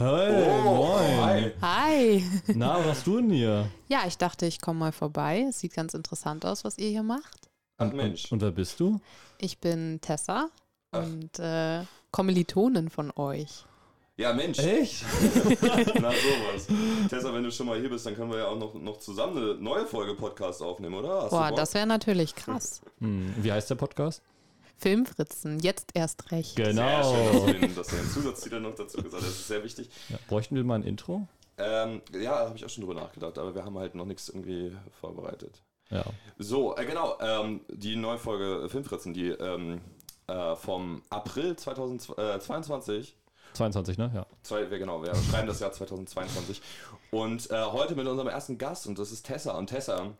Hey, Oh, moin. hi. Hi. Na, was hast du denn hier? Ja, ich dachte, ich komme mal vorbei. Es sieht ganz interessant aus, was ihr hier macht. Ach Und, Mensch. Und, und wer bist du? Ich bin Tessa Ach. und äh, Kommilitonin von euch. Ja, Mensch. Echt? Na sowas. Tessa, wenn du schon mal hier bist, dann können wir ja auch noch, noch zusammen eine neue Folge Podcast aufnehmen, oder? Hast Boah, das wäre natürlich krass. Hm, wie heißt der Podcast? Filmfritzen, jetzt erst recht. Sehr Genau. schön, dass du den, Zusatztitel noch dazu gesagt hast. Das ist sehr wichtig. Ja, bräuchten wir mal ein Intro? Ähm, ja, habe ich auch schon drüber nachgedacht, aber wir haben halt noch nichts irgendwie vorbereitet. Ja. So, äh, genau, ähm, die neue Folge Filmfritzen, die ähm, äh, vom April 2022 22, ne? Ja. Zwei, wir, genau, wir schreiben das Jahr 2022. Und äh, heute mit unserem ersten Gast, und das ist Tessa. Und Tessa,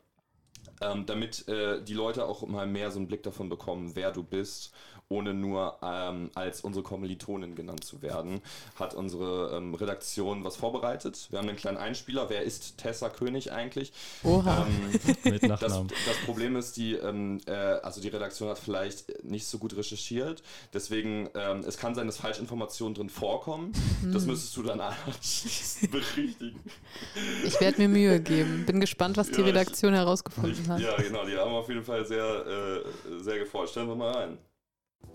ähm, damit äh, die Leute auch mal mehr so einen Blick davon bekommen, wer du bist, ohne nur ähm, als unsere Kommilitonin genannt zu werden, hat unsere ähm, Redaktion was vorbereitet. Wir haben einen kleinen Einspieler. Wer ist Tessa König eigentlich? Oha. Ähm, Mit das, Nachnamen. das Problem ist, die, ähm, äh, also die Redaktion hat vielleicht nicht so gut recherchiert. Deswegen, ähm, es kann sein, dass Falschinformationen drin vorkommen. Das müsstest du dann anschließend berichtigen. Ich werde mir Mühe geben. Bin gespannt, was die Ja, ich- Redaktion herausgefunden hat. Ja, genau, die haben auf jeden Fall sehr, äh, sehr geforscht. Stellen wir mal rein.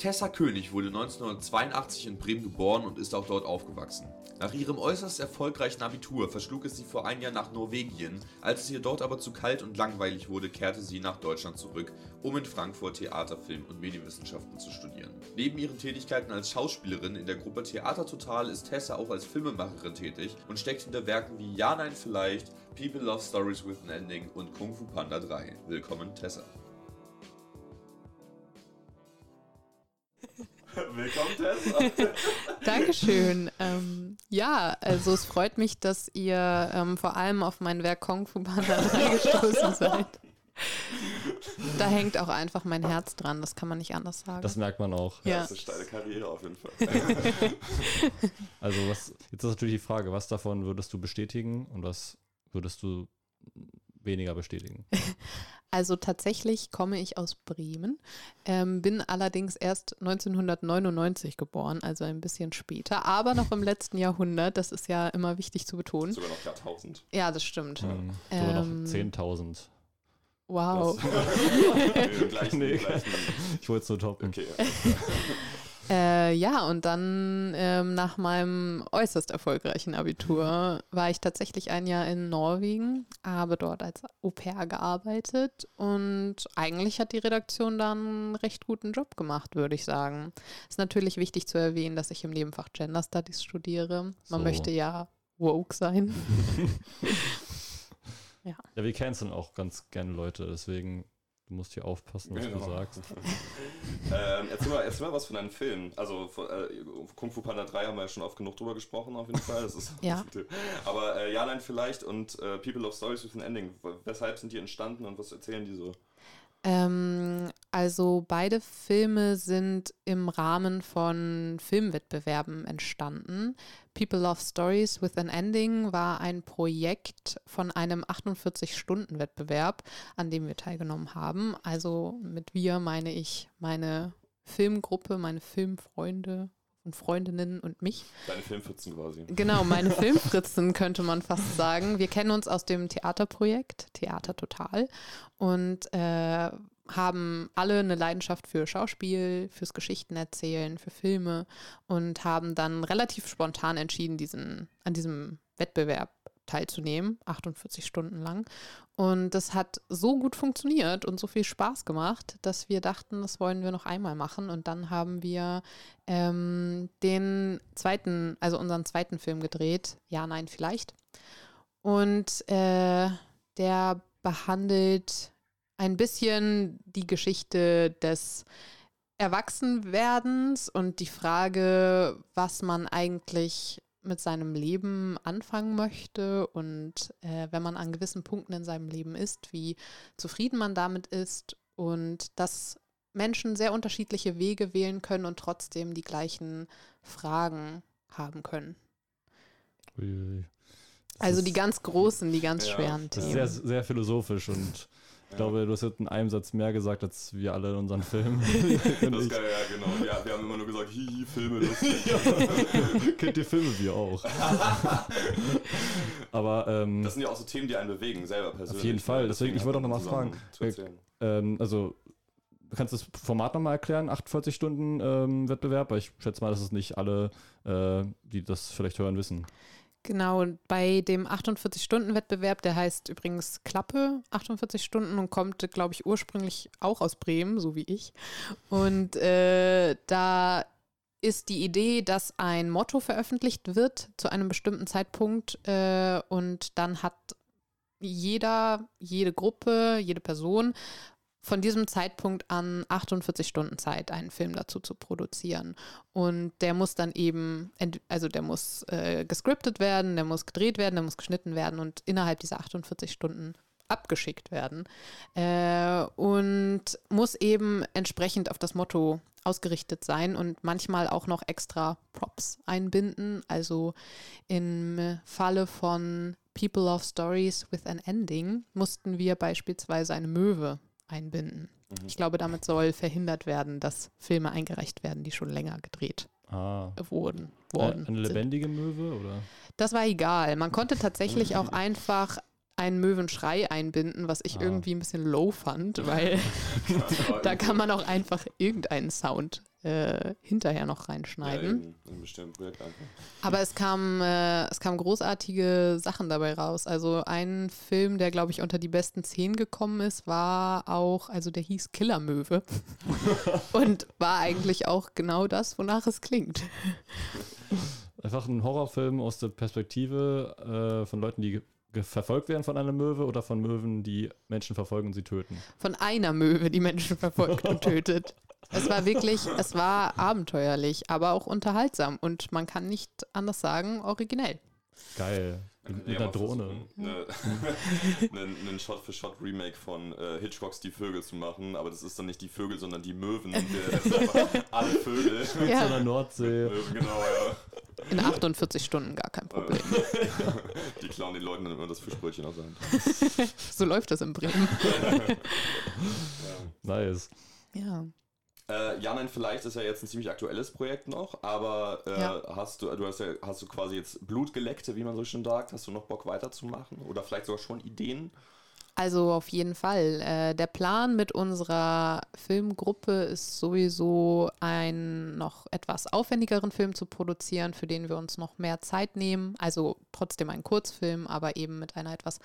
Tessa König wurde 1982 in Bremen geboren und ist auch dort aufgewachsen. Nach ihrem äußerst erfolgreichen Abitur verschlug es sie vor ein Jahr nach Norwegien. Als es ihr dort aber zu kalt und langweilig wurde, kehrte sie nach Deutschland zurück, um in Frankfurt Theater, Film und Medienwissenschaften zu studieren. Neben ihren Tätigkeiten als Schauspielerin in der Gruppe Theater Total ist Tessa auch als Filmemacherin tätig und steckt hinter Werken wie Ja, Nein, Vielleicht, People Love Stories with an Ending und Kung Fu Panda 3. Willkommen, Tessa. Willkommen, Tessa. Dankeschön. Ähm, ja, also es freut mich, dass ihr ähm, vor allem auf mein Werk Kung Fu Panda 3 gestoßen seid. Da hängt auch einfach mein Herz dran, das kann man nicht anders sagen. Das merkt man auch. Ja. Das ist eine steile Karriere auf jeden Fall. Also was, jetzt ist natürlich die Frage, was davon würdest du bestätigen und was würdest du weniger bestätigen? Also tatsächlich komme ich aus Bremen, ähm, bin allerdings erst 1999 geboren, also ein bisschen später, aber noch im letzten Jahrhundert. Das ist ja immer wichtig zu betonen. Sogar noch Jahrtausend. Ja, das stimmt. Hm, sogar Ähm, noch 10.000. Wow. nee, gleichen, Nee. gleichen. Ich wollte es nur toppen. Okay. Äh, ja, und dann ähm, nach meinem äußerst erfolgreichen Abitur war ich tatsächlich ein Jahr in Norwegen, habe dort als Au pair gearbeitet und eigentlich hat die Redaktion dann einen recht guten Job gemacht, würde ich sagen. Ist natürlich wichtig zu erwähnen, dass ich im Nebenfach Gender Studies studiere. Man So. möchte ja woke sein. Ja, wir canceln auch ganz gerne Leute, deswegen du musst hier aufpassen, was du Genau. sagst. ähm, erzähl, mal, erzähl mal was von deinen Filmen. Also von, äh, Kung Fu Panda 3 haben wir ja schon oft genug drüber gesprochen, auf jeden Fall. Das ist, Ja. Aber äh, Ja, nein, vielleicht und äh, People Love Stories with an Ending. Weshalb sind die entstanden und was erzählen die so? Ähm, also beide Filme sind im Rahmen von Filmwettbewerben entstanden. People Love Stories with an Ending war ein Projekt von einem 48-Stunden-Wettbewerb, an dem wir teilgenommen haben. Also mit wir meine ich meine Filmgruppe, meine Filmfreunde und Freundinnen und mich. Deine Filmpfützen quasi. Genau, meine Filmfritzen könnte man fast sagen. Wir kennen uns aus dem Theaterprojekt, Theater Total, und äh, haben alle eine Leidenschaft für Schauspiel, fürs Geschichtenerzählen, für Filme und haben dann relativ spontan entschieden, diesen, an diesem Wettbewerb teilzunehmen, 48 Stunden lang. Und das hat so gut funktioniert und so viel Spaß gemacht, dass wir dachten, das wollen wir noch einmal machen. Und dann haben wir ähm, den zweiten, also unseren zweiten Film gedreht, Ja, nein, vielleicht. Und äh, der behandelt ein bisschen die Geschichte des Erwachsenwerdens und die Frage, was man eigentlich mit seinem Leben anfangen möchte und äh, wenn man an gewissen Punkten in seinem Leben ist, wie zufrieden man damit ist und dass Menschen sehr unterschiedliche Wege wählen können und trotzdem die gleichen Fragen haben können. Das Also die ganz großen, die ganz Ja, schweren Das ist Themen. sehr, sehr philosophisch und Ich glaube, du hast in einem Satz mehr gesagt, als wir alle in unseren Filmen. Das ist geil, ja, genau. Ja, wir haben immer nur gesagt, hihi, Filme, lustig. Kennt ihr Filme? Wir auch. Aber ähm, Das sind ja auch so Themen, die einen bewegen, selber persönlich. jeden Fall. ne? Deswegen, ich wollte auch noch mal zusammen fragen. Ähm, also kannst du das Format nochmal erklären? 48 Stunden ähm, Wettbewerb? Weil ich schätze mal, dass es nicht alle, äh, die das vielleicht hören, wissen. Genau, und bei dem 48-Stunden-Wettbewerb, der heißt übrigens Klappe 48 Stunden und kommt, glaube ich, ursprünglich auch aus Bremen, so wie ich. Und äh, da ist die Idee, dass ein Motto veröffentlicht wird zu einem bestimmten Zeitpunkt äh, und dann hat jeder, jede Gruppe, jede Person von diesem Zeitpunkt an 48 Stunden Zeit, einen Film dazu zu produzieren. Und der muss dann eben, also der muss äh, gescriptet werden, der muss gedreht werden, der muss geschnitten werden und innerhalb dieser 48 Stunden abgeschickt werden. Äh, und muss eben entsprechend auf das Motto ausgerichtet sein und manchmal auch noch extra Props einbinden. Also im Falle von People of Stories with an Ending mussten wir beispielsweise eine Möwe einbinden. Mhm. Ich glaube, damit soll verhindert werden, dass Filme eingereicht werden, die schon länger gedreht Ah. wurden. Äh, worden eine sind. lebendige Möwe oder? Das war egal. Man konnte tatsächlich auch einfach einen Möwenschrei einbinden, was ich Ah. irgendwie ein bisschen low fand, weil da kann man auch einfach irgendeinen Sound äh, hinterher noch ja, reinschneiden. eben, Projekt einfach. Aber es kam, äh, es kamen großartige Sachen dabei raus. Also ein Film, der, glaube ich, unter die besten zehn gekommen ist, war auch, also der hieß Killermöwe. Und war eigentlich auch genau das, wonach es klingt. Einfach ein Horrorfilm aus der Perspektive äh, von Leuten, die verfolgt werden von einer Möwe oder von Möwen, die Menschen verfolgen und sie töten. Von einer Möwe, die Menschen verfolgt und tötet. Es war wirklich, es war abenteuerlich, aber auch unterhaltsam und man kann nicht anders sagen, originell. Geil. Man Mit, mit ja einer Drohne. Eine, einen, einen Shot-für-Shot-Remake von äh, Hitchcocks Die Vögel zu machen, aber das ist dann nicht die Vögel, sondern die Möwen. Und wir alle Vögel. Mit so einer Ja, Nordsee. Möwen, genau, ja. in 48 Stunden gar kein Problem. Die klauen den Leuten dann immer das Fischbrötchen aus der Hand. So läuft das in Bremen. Nice. Ja. Äh, ja, nein, vielleicht ist ja jetzt ein ziemlich aktuelles Projekt noch, aber äh, Ja. hast du, du hast ja, hast du quasi jetzt Blutgelecte, wie man so schön sagt, hast du noch Bock weiterzumachen? Oder vielleicht sogar schon Ideen? Also auf jeden Fall. Äh, der Plan mit unserer Filmgruppe ist sowieso einen noch etwas aufwendigeren Film zu produzieren, für den wir uns noch mehr Zeit nehmen. Also trotzdem ein Kurzfilm, aber eben mit einer etwas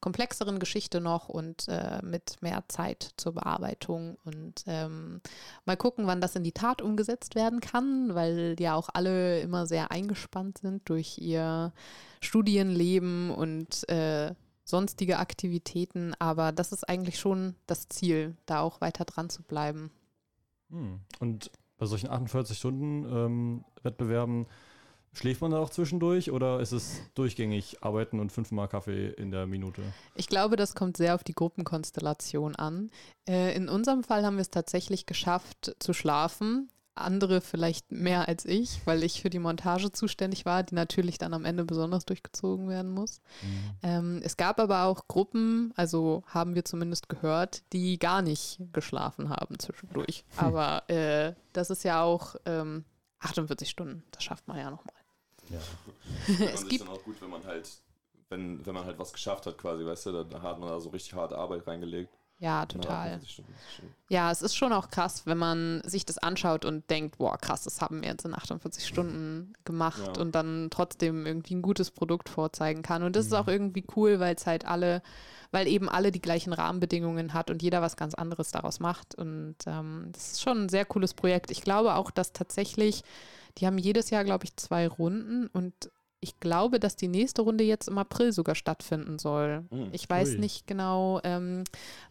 komplexeren Geschichte noch und äh, mit mehr Zeit zur Bearbeitung. Und ähm, mal gucken, wann das in die Tat umgesetzt werden kann, weil ja auch alle immer sehr eingespannt sind durch ihr Studienleben und äh, sonstige Aktivitäten, aber das ist eigentlich schon das Ziel, da auch weiter dran zu bleiben. Hm. Und bei solchen 48-Stunden-Wettbewerben schläft man da auch zwischendurch oder ist es durchgängig arbeiten und fünfmal Kaffee in der Minute? Ich glaube, das kommt sehr auf die Gruppenkonstellation an. Äh, in unserem Fall haben wir es tatsächlich geschafft zu schlafen. Andere vielleicht mehr als ich, weil ich für die Montage zuständig war, die natürlich dann am Ende besonders durchgezogen werden muss. Ähm, es gab aber auch Gruppen, also haben wir zumindest gehört, die gar nicht geschlafen haben zwischendurch. Aber äh, das ist ja auch ähm, 48 Stunden, das schafft man ja nochmal. Ja. Es gibt dann auch gut, wenn man halt, wenn, wenn man halt was geschafft hat quasi, weißt du, da, da hat man da so richtig harte Arbeit reingelegt. Ja, total. 48 Stunden, das ist schon- Ja, es ist schon auch krass, wenn man sich das anschaut und denkt, boah, krass, das haben wir jetzt in 48 Stunden gemacht Ja. und dann trotzdem irgendwie ein gutes Produkt vorzeigen kann. Und das ist auch irgendwie cool, weil es halt alle, weil eben alle die gleichen Rahmenbedingungen hat und jeder was ganz anderes daraus macht. Und ähm, das ist schon ein sehr cooles Projekt. Ich glaube auch, dass tatsächlich, die haben jedes Jahr, glaube ich, zwei Runden und ich glaube, dass die nächste Runde jetzt im April sogar stattfinden soll. Hm. Ich weiß Ui. nicht genau, ähm,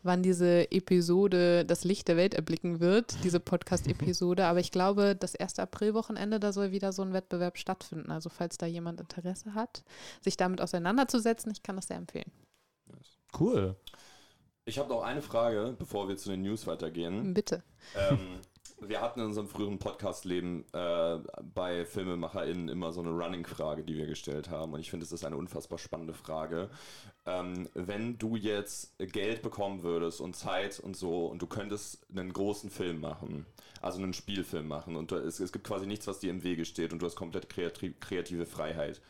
wann diese Episode das Licht der Welt erblicken wird, diese Podcast-Episode, aber ich glaube, das erste Aprilwochenende, da soll wieder so ein Wettbewerb stattfinden. Also falls da jemand Interesse hat, sich damit auseinanderzusetzen, ich kann das sehr empfehlen. Cool. Ich habe noch eine Frage, bevor wir zu den News weitergehen. Bitte. ähm, Wir hatten in unserem früheren Podcast-Leben äh, bei FilmemacherInnen immer so eine Running-Frage, die wir gestellt haben. Und ich finde, es ist eine unfassbar spannende Frage. Ähm, wenn du jetzt Geld bekommen würdest und Zeit und so und du könntest einen großen Film machen, also einen Spielfilm machen und es, es gibt quasi nichts, was dir im Wege steht und du hast komplett kreativ, kreative Freiheit.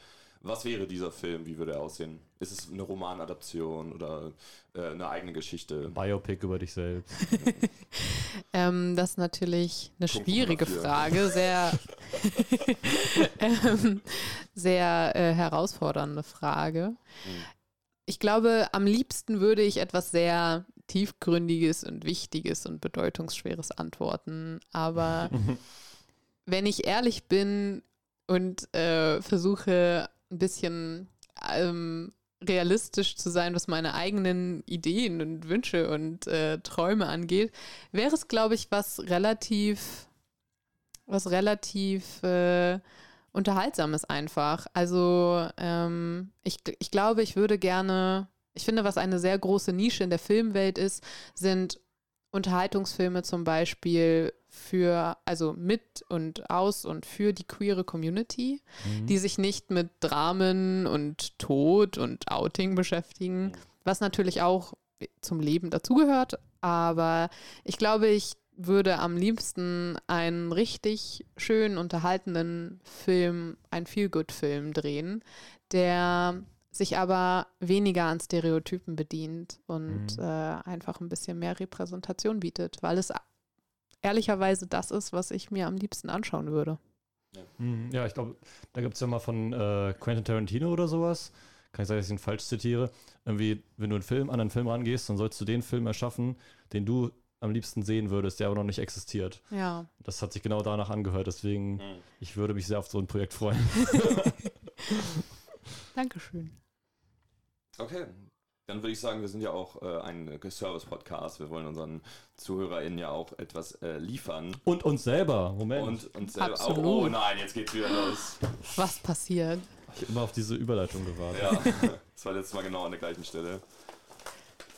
Was wäre dieser Film? Wie würde er aussehen? Ist es eine Romanadaption oder äh, eine eigene Geschichte? Biopic über dich selbst. Ähm, das ist natürlich eine Punkt schwierige. Frage, sehr, ähm, sehr äh, herausfordernde Frage. Ich glaube, am liebsten würde ich etwas sehr tiefgründiges und wichtiges und bedeutungsschweres antworten. Aber wenn ich ehrlich bin und äh, versuche ein bisschen ähm, realistisch zu sein, was meine eigenen Ideen und Wünsche und äh, Träume angeht, wäre es, glaube ich, was relativ, was relativ äh, unterhaltsames einfach. Also ähm, ich, ich glaube, ich würde gerne, ich finde, was eine sehr große Nische in der Filmwelt ist, sind Unterhaltungsfilme zum Beispiel für, also mit und aus und für die queere Community, die sich nicht mit Dramen und Tod und Outing beschäftigen, was natürlich auch zum Leben dazugehört. Aber ich glaube, ich würde am liebsten einen richtig schön unterhaltenden Film, einen Feel-Good-Film drehen, der sich aber weniger an Stereotypen bedient und Mhm. äh, einfach ein bisschen mehr Repräsentation bietet, weil es ehrlicherweise das ist, was ich mir am liebsten anschauen würde. Mhm, Ja, ich glaube, da gibt es ja mal von äh, Quentin Tarantino oder sowas. Kann ich sagen, dass ich ihn falsch zitiere. Irgendwie, wenn du einen Film, an einen Film rangehst, dann sollst du den Film erschaffen, den du am liebsten sehen würdest, der aber noch nicht existiert. Ja. Das hat sich genau danach angehört, deswegen, Mhm. ich würde mich sehr auf so ein Projekt freuen. Dankeschön. Okay. Dann würde ich sagen, wir sind ja auch äh, ein Service-Podcast. Wir wollen unseren ZuhörerInnen ja auch etwas äh, liefern. Und uns selber, Moment. Und uns selber auch. Absolut. Oh nein, jetzt geht's wieder los. Was passiert? ich habe immer auf diese Überleitung gewartet. Ja, das war letztes Mal genau an der gleichen Stelle.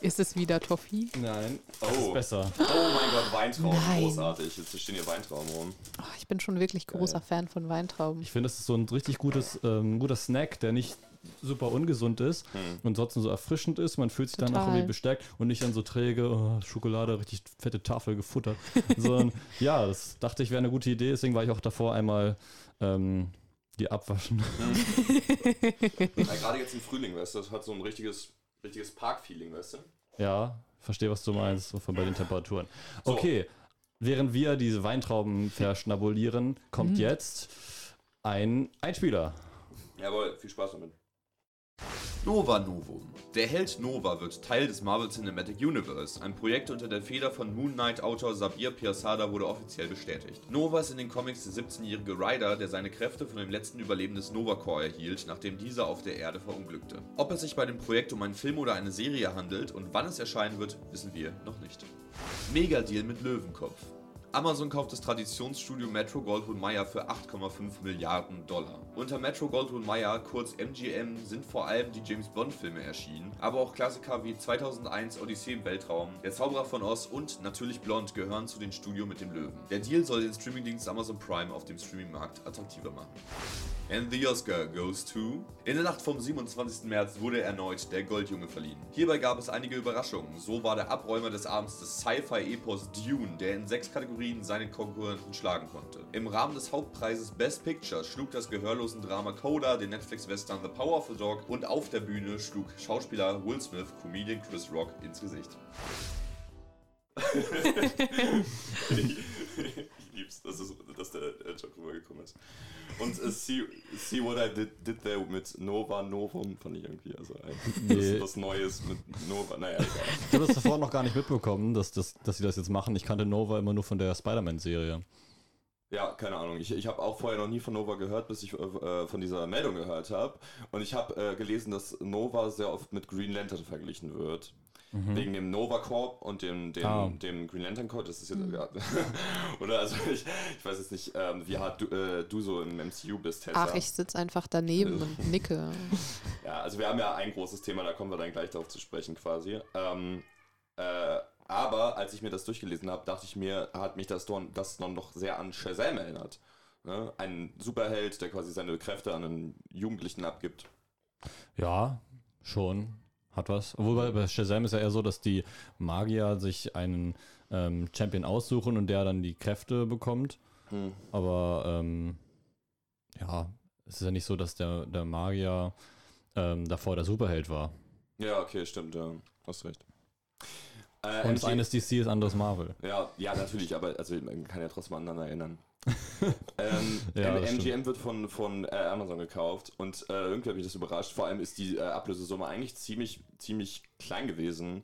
Ist es wieder Toffee? Nein, das Oh. ist besser. Oh mein Gott, Weintrauben, Nein. großartig. Jetzt stehen hier Weintrauben rum. Oh, ich bin schon wirklich großer Fan von Weintrauben. Ich finde, es ist so ein richtig gutes, ähm, guter Snack, der nicht super ungesund ist Hm. und trotzdem so erfrischend ist. Man fühlt sich dann auch Total. irgendwie bestärkt und nicht dann so träge, oh, Schokolade, richtig fette Tafel gefuttert. Sondern ja, das dachte ich wäre eine gute Idee, deswegen war ich auch davor einmal ähm, die abwaschen. Ja, gerade jetzt im Frühling, weißt du, das hat so ein richtiges, richtiges Park-Feeling, weißt du? Ja, verstehe, was du meinst, so von bei den Temperaturen. So. Okay, während wir diese Weintrauben verschnabulieren, kommt Mhm. jetzt ein Einspieler. Jawohl, viel Spaß damit. Nova Novum. Der Held Nova wird Teil des Marvel Cinematic Universe. Ein Projekt unter der Feder von Moon Knight-Autor Sabir Piassada wurde offiziell bestätigt. Nova ist in den Comics der 17-jährige Ryder, der seine Kräfte von dem letzten Überlebenden des Nova Corps erhielt, nachdem dieser auf der Erde verunglückte. Ob es sich bei dem Projekt um einen Film oder eine Serie handelt und wann es erscheinen wird, wissen wir noch nicht. Megadeal mit Löwenkopf. Amazon kauft das Traditionsstudio Metro Goldwyn Mayer für 8,5 Milliarden Dollar. Unter Metro Goldwyn Mayer, kurz MGM, sind vor allem die James Bond Filme erschienen, aber auch Klassiker wie 2001 Odyssee im Weltraum, Der Zauberer von Oz und natürlich Blond gehören zu den Studio mit dem Löwen. Der Deal soll den Streamingdienst Amazon Prime auf dem Streamingmarkt attraktiver machen. And the Oscar goes to. In der Nacht vom 27. März wurde erneut der Goldjunge verliehen. Hierbei gab es einige Überraschungen. So war der Abräumer des Abends des Sci-Fi-Epos Dune, der in sechs Kategorien seinen Konkurrenten schlagen konnte. Im Rahmen des Hauptpreises Best Picture schlug das gehörlosen Drama Coda den Netflix-Western The Power of the Dog und auf der Bühne schlug Schauspieler Will Smith Comedian Chris Rock ins Gesicht. ich lieb's, dass, es, dass der äh, Joke rübergekommen ist. Und äh, see, see What I did, did There mit Nova Novum fand ich irgendwie, also ein, Nee. das, was Neues mit Nova, naja, egal. Ich habe das davor noch gar nicht mitbekommen, dass, das, dass sie das jetzt machen. Ich kannte Nova immer nur von der Spider-Man-Serie. Ja, keine Ahnung. Ich, ich habe auch vorher noch nie von Nova gehört, bis ich äh, von dieser Meldung gehört habe. Und ich habe äh, gelesen, dass Nova sehr oft mit Green Lantern verglichen wird. Wegen dem Nova Corp und dem, dem, Ah. dem Green Lantern Corp. Das ist jetzt, ja. Oder also ich, ich weiß jetzt nicht, ähm, wie hart du, äh, du so im MCU bist, Tessa. Ach, ich sitze einfach daneben und nicke. Ja, also wir haben ja ein großes Thema, da kommen wir dann gleich darauf zu sprechen quasi. Ähm, äh, Aber als ich mir das durchgelesen habe, dachte ich mir, hat mich das, don, das dann doch sehr an Shazam erinnert. Ne? Ein Superheld, der quasi seine Kräfte an einen Jugendlichen abgibt. Ja, schon. Hat was. Obwohl bei, bei Shazam ist ja eher so, dass die Magier sich einen ähm, Champion aussuchen und der dann die Kräfte bekommt. Hm. Aber ähm, ja, es ist ja nicht so, dass der, der Magier ähm, davor der Superheld war. Ja, okay, stimmt, ja. Hast recht. Äh, Und das MG eine ist DC, ist Marvel. Ja, ja, natürlich, aber also man kann ja trotzdem aneinander erinnern. ähm, Ja, M- das stimmt. MGM wird von, von äh, Amazon gekauft und äh, irgendwie habe ich das überrascht. Vor allem ist die äh, Ablösesumme eigentlich ziemlich, ziemlich klein gewesen,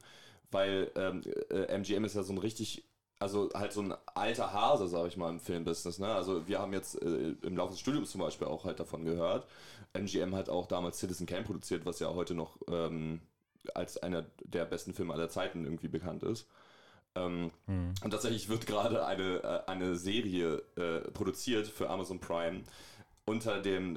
weil ähm, äh, MGM ist ja so ein richtig, also halt so ein alter Hase, sag ich mal, im Filmbusiness. Ne? Also wir haben jetzt äh, im Laufe des Studiums zum Beispiel auch halt davon gehört. MGM hat auch damals Citizen Kane produziert, was ja heute noch ähm, als einer der besten Filme aller Zeiten irgendwie bekannt ist. Ähm, Hm. und tatsächlich wird gerade eine, äh, eine Serie äh, produziert für Amazon Prime unter, dem,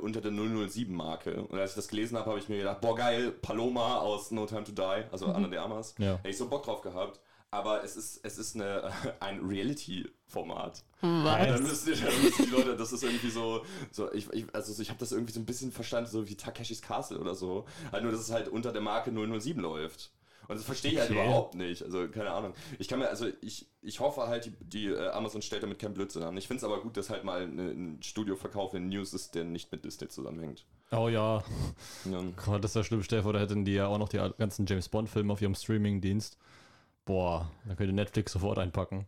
unter der 007-Marke. Und als ich das gelesen habe, habe ich mir gedacht, boah geil, Paloma aus No Time to Die, also Anna de Armas. Ja. Hätte ich so Bock drauf gehabt. Aber es ist, es ist eine, ein Reality-Format. Was? Dann müssen, die, dann müssen die Leute, das ist irgendwie so, so ich, ich, also ich habe das irgendwie so ein bisschen verstanden, so wie Takeshis Castle oder so. Halt nur, dass es halt unter der Marke 007 läuft. Und das verstehe ich halt Okay. überhaupt nicht. Also, keine Ahnung. Ich kann mir, also ich, ich hoffe halt, die, die äh, Amazon stellt damit keinen Blödsinn an. Ich finde es aber gut, dass halt mal eine- ein Studioverkauf in News ist, der nicht mit Disney zusammenhängt. Oh ja, Ja. Gott, das ist ja schlimm. Stell dir vor, da hätten die ja auch noch die ganzen James Bond-Filme auf ihrem Streaming-Dienst. Boah, da könnte Netflix sofort einpacken.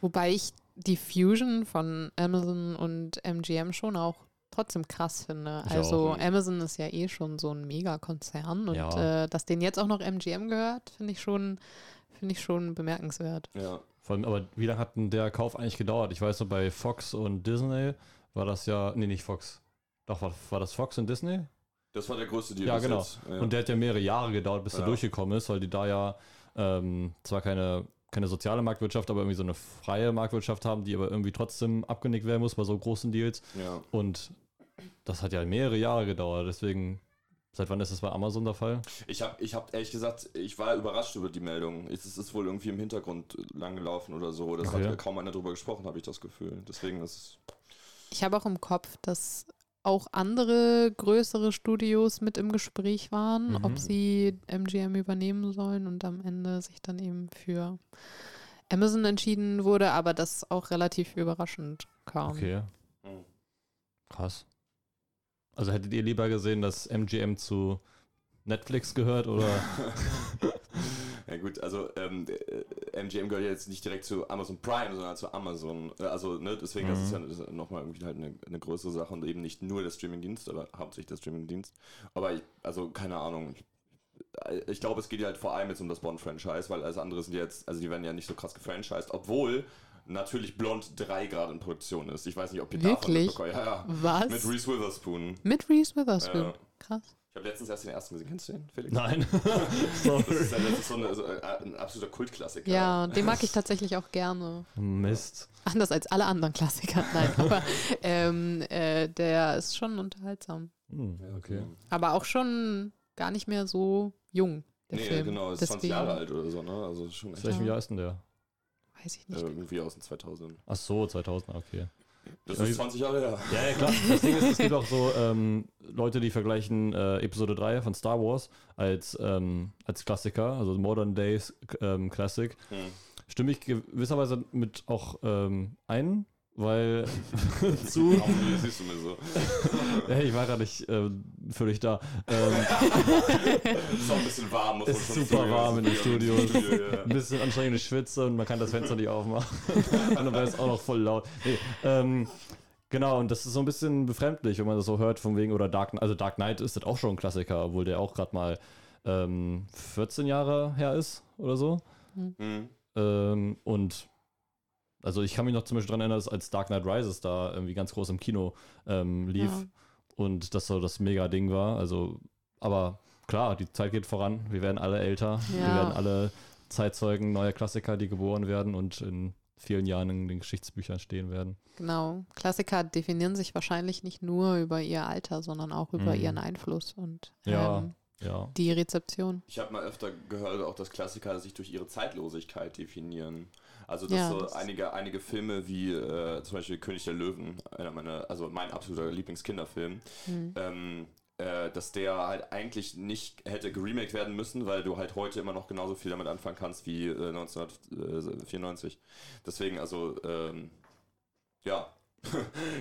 Wobei ich die Fusion von Amazon und MGM schon auch trotzdem krass finde. Ich also auch. Amazon ist ja eh schon so ein Megakonzern und Ja. äh, dass denen jetzt auch noch MGM gehört, finde ich schon, finde ich schon bemerkenswert. ja. Vor allem, aber wie lange hat denn der Kauf eigentlich gedauert? Ich weiß so, bei Fox und Disney war das ja, nee, nicht Fox. Doch, war, war das Fox und Disney? Das war der größte Deal Ja, genau. jetzt. Ja. Und der hat ja mehrere Jahre gedauert, bis Ja. er durchgekommen ist, weil die da ja ähm, zwar keine, keine soziale Marktwirtschaft, aber irgendwie so eine freie Marktwirtschaft haben, die aber irgendwie trotzdem abgenickt werden muss bei so großen Deals. ja. Und das hat ja mehrere Jahre gedauert. Deswegen, seit wann ist das bei Amazon der Fall? Ich habe ich hab ehrlich gesagt, ich war überrascht über die Meldung. Es ist, wohl irgendwie im Hintergrund lang gelaufen oder so. Das Okay. hat kaum einer drüber gesprochen, habe ich das Gefühl. Deswegen ist es. Ich habe auch im Kopf, dass auch andere größere Studios mit im Gespräch waren, Mhm. ob sie MGM übernehmen sollen und am Ende sich dann eben für Amazon entschieden wurde, aber das auch relativ überraschend kam. Okay, Hm. krass. Also hättet ihr lieber gesehen, dass MGM zu Netflix gehört oder? Ja gut, also ähm, äh, MGM gehört ja jetzt nicht direkt zu Amazon Prime, sondern zu Amazon. Äh, Also ne, deswegen das ist ja das ist ja nochmal irgendwie halt eine, eine größere Sache und eben nicht nur der Streamingdienst, aber hauptsächlich der Streamingdienst. Aber ich, also keine Ahnung. Ich, ich glaube, es geht ja halt vor allem jetzt um das Bond-Franchise, weil alles andere sind jetzt, also die werden ja nicht so krass gefranchised, obwohl natürlich Blond 3 gerade in Produktion ist. Ich weiß nicht, ob ihr davon Wirklich? mitbekommen Ja, ja. Was? Mit Reese Witherspoon. Mit Reese Witherspoon. Ja. Krass. Ich habe letztens erst den ersten gesehen. Kennst du den, Felix? Nein. Das Sorry. ist, ja- das ist so eine, also, äh, ein absoluter Kultklassiker. Ja, den mag ich tatsächlich auch gerne. Mist. Anders als alle anderen Klassiker. Nein, aber ähm, äh, der ist schon unterhaltsam. Hm, Ja, okay. Aber auch schon gar nicht mehr so jung, der nee, Film. genau, ist 20 Jahre alt oder so, ne? Also schon echt Aus welchem Jahr ist denn der? Weiß ich äh, nicht. irgendwie aus den 2000. Ach so, 2000, okay. Das ist 20 Jahre her. Ja, ja, klar. Das Ding ist, es gibt auch so ähm, Leute, die vergleichen äh, Episode 3 von Star Wars als, ähm, als Klassiker, also Modern Days ähm, Classic. Hm. Stimme ich gewisserweise mit auch ähm, ein, weil zu. Warum siehst du mir so? Hey, ich war gerade nicht ähm, völlig da. Ähm, ist auch ein bisschen warm, man Ist super warm in dem Ja, Studio. ja. ein bisschen anstrengende Schwitze und man kann das Fenster nicht aufmachen. und dann wäre es auch noch voll laut. Nee, ähm, genau, und das ist so ein bisschen befremdlich, wenn man das so hört, von wegen, oder Dark, also Dark Knight ist das auch schon ein Klassiker, obwohl der auch gerade mal ähm, 14 Jahre her ist oder so. Hm. Ähm, und also ich kann mich noch zum Beispiel daran erinnern, dass als Dark Knight Rises da irgendwie ganz groß im Kino ähm, lief Ja. und das so das mega Ding war. Also, aber klar, die Zeit geht voran. Wir werden alle älter. Wir Ja. werden alle Zeitzeugen neuer Klassiker, die geboren werden und in vielen Jahren in den Geschichtsbüchern stehen werden. Genau. Klassiker definieren sich wahrscheinlich nicht nur über ihr Alter, sondern auch über Mhm. ihren Einfluss. Und Ja. ähm, Ja. die Rezeption. Ich habe mal öfter gehört, auch dass Klassiker sich durch ihre Zeitlosigkeit definieren. Also dass Ja, so das- einige, einige Filme wie äh, zum Beispiel König der Löwen, einer meiner, also mein absoluter Lieblingskinderfilm, Hm. ähm, äh, dass der halt eigentlich nicht hätte geremaked werden müssen, weil du halt heute immer noch genauso viel damit anfangen kannst wie äh, 1994. Deswegen, also, ähm, ja.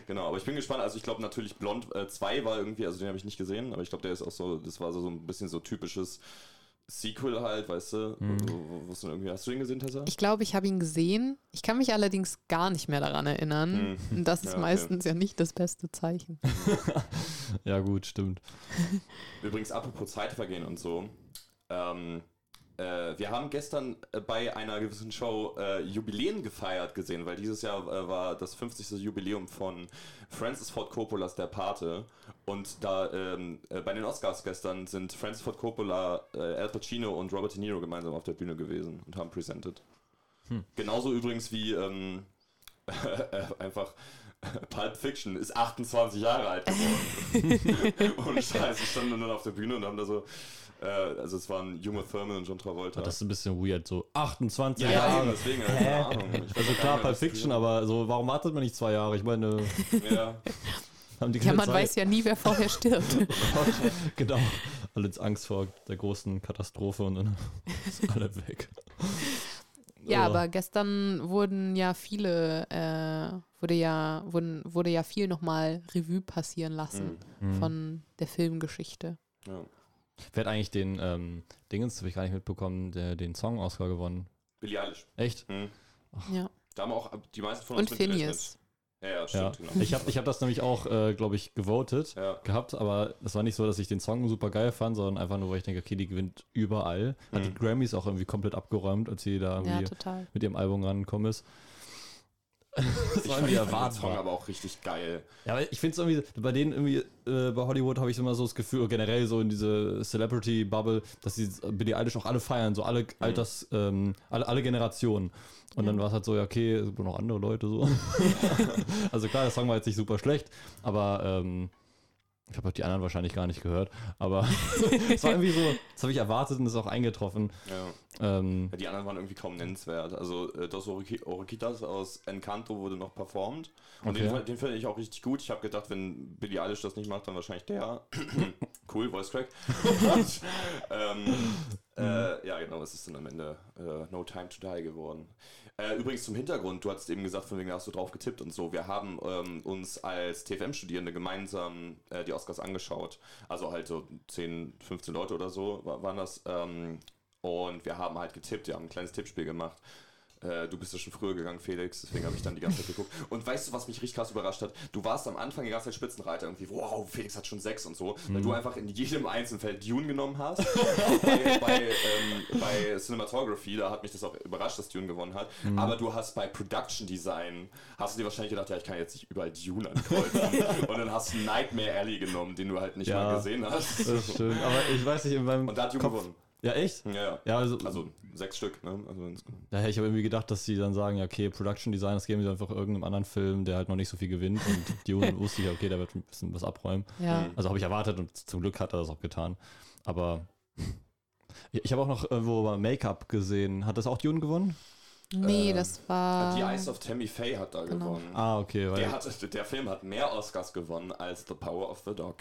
genau, aber ich bin gespannt. Also ich glaube natürlich Blond 2 war irgendwie, also den habe ich nicht gesehen, aber ich glaube, der ist auch so, das war so ein bisschen so typisches Sequel halt, weißt du? Mhm. Wo, wo, wo's denn irgendwie, hast du den gesehen, Tessa? Ich glaube, ich habe ihn gesehen. Ich kann mich allerdings gar nicht mehr daran erinnern. Hm. Und das ist Ja, okay. meistens ja nicht das beste Zeichen. ja, gut, stimmt. Übrigens, apropos Zeitvergehen und so. Ähm, äh, wir haben gestern äh, bei einer gewissen Show äh, Jubiläen gefeiert gesehen, weil dieses Jahr äh, war das 50. Jubiläum von Francis Ford Coppolas Der Pate. Und da ähm, äh, bei den Oscars gestern sind Francis Ford Coppola, äh, Al Pacino und Robert De Niro gemeinsam auf der Bühne gewesen und haben presented. Hm. Genauso übrigens wie ähm, äh, einfach Pulp Fiction ist 28 Jahre alt geworden. und scheiße, ich stand dann auf der Bühne und haben da so, äh, also es waren Junge Thurman und John Travolta. Das ist ein bisschen weird, so 28 ja, ja, Jahre. eben, deswegen, also, keine Ahnung. Also klar, Pulp Fiction, aber so, warum wartet man nicht zwei Jahre? Ich meine, Ja, haben die Ja, man Zeit? weiß ja nie, wer vorher stirbt. genau. Alle jetzt Angst vor der großen Katastrophe und dann ist alle weg. Ja, Oh. aber gestern wurden ja viele, äh, wurde ja, wurden, wurde ja viel nochmal Revue passieren lassen Mhm. von der Filmgeschichte. ja. Wer hat eigentlich den ähm, Dingens, habe ich gar nicht mitbekommen, der, den Song-Oscar gewonnen? Billie Eilish. Echt? Hm. Ja. Da haben auch die meisten von Und uns mitgerechnet. Phineas. Ja, ja, Ja. stimmt. Genau. Ich habe ich hab das nämlich auch, äh, glaube ich, gewotet ja. gehabt, aber es war nicht so, dass ich den Song super geil fand, sondern einfach nur, weil ich denke, okay, die gewinnt überall. Hat die Mhm. Grammys auch irgendwie komplett abgeräumt, als sie da Ja, irgendwie mit ihrem Album rangekommen ist. Das Ich war fand irgendwie den Song aber auch richtig geil. Ja, aber ich finde es irgendwie, bei denen irgendwie, äh, bei Hollywood habe ich immer so das Gefühl, generell so in diese Celebrity-Bubble, dass die Billie Eilish auch alle feiern, so alle Alters, ähm, alle, alle Generationen. Und Ja. dann war es halt so, ja, okay, es gibt noch andere Leute so. also klar, der Song war jetzt nicht super schlecht, aber ähm, ich habe die anderen wahrscheinlich gar nicht gehört. Aber es war irgendwie so, das habe ich erwartet und ist auch eingetroffen. Ja. Ähm, Ja, die anderen waren irgendwie kaum nennenswert. Also äh, Dos Oroqui- Oroquitas aus Encanto wurde noch performt. Und Okay. den, den finde ich auch richtig gut. Ich habe gedacht, wenn Billie Eilish das nicht macht, dann wahrscheinlich der. cool, Voice Crack. Und, ähm, äh, ja, genau, es ist dann am Ende äh, No Time to Die geworden. Äh, übrigens zum Hintergrund, du hattest eben gesagt, von wegen hast du drauf getippt und so. Wir haben ähm, uns als TFM-Studierende gemeinsam äh, die Oscars angeschaut. Also halt so 10, 15 Leute oder so wa- waren das. Ähm, und wir haben halt getippt, wir haben ein kleines Tippspiel gemacht. Äh, du bist ja schon früher gegangen, Felix, deswegen habe ich dann die ganze Zeit geguckt. Und weißt du, was mich richtig krass überrascht hat? Du warst am Anfang die ganze Zeit Spitzenreiter irgendwie, wow, Felix hat schon sechs und so, weil du einfach in jedem einzelnen Feld Dune genommen hast. bei, bei, ähm, bei Cinematography, da hat mich das auch überrascht, dass Dune gewonnen hat. Aber du hast bei Production Design, hast du dir wahrscheinlich gedacht, ja, ich kann jetzt nicht überall Dune ankreuzen. und dann hast du Nightmare Alley genommen, den du halt nicht Ja. mal gesehen hast. das ist schön. Aber ich weiß nicht, in meinem Und da hat Dune gewonnen. Ja, echt? Ja, ja. Ja, also, Also sechs Stück, ne? Also, ins- Da hätte ich aber irgendwie gedacht, dass sie dann sagen, ja, okay, Production Design, das geben sie einfach irgendeinem anderen Film, der halt noch nicht so viel gewinnt. Und Dune wusste ich, okay, der wird ein bisschen was abräumen. Ja. Mhm. Also habe ich erwartet und zum Glück hat er das auch getan. Aber ich ich habe auch noch irgendwo Make-up gesehen. Hat das auch Dune gewonnen? Nee, Äh, das war. Die Eyes of Tammy Faye hat da Genau. gewonnen. Ah, okay. Weil, Der, hat, der Film hat mehr Oscars gewonnen als The Power of the Dog.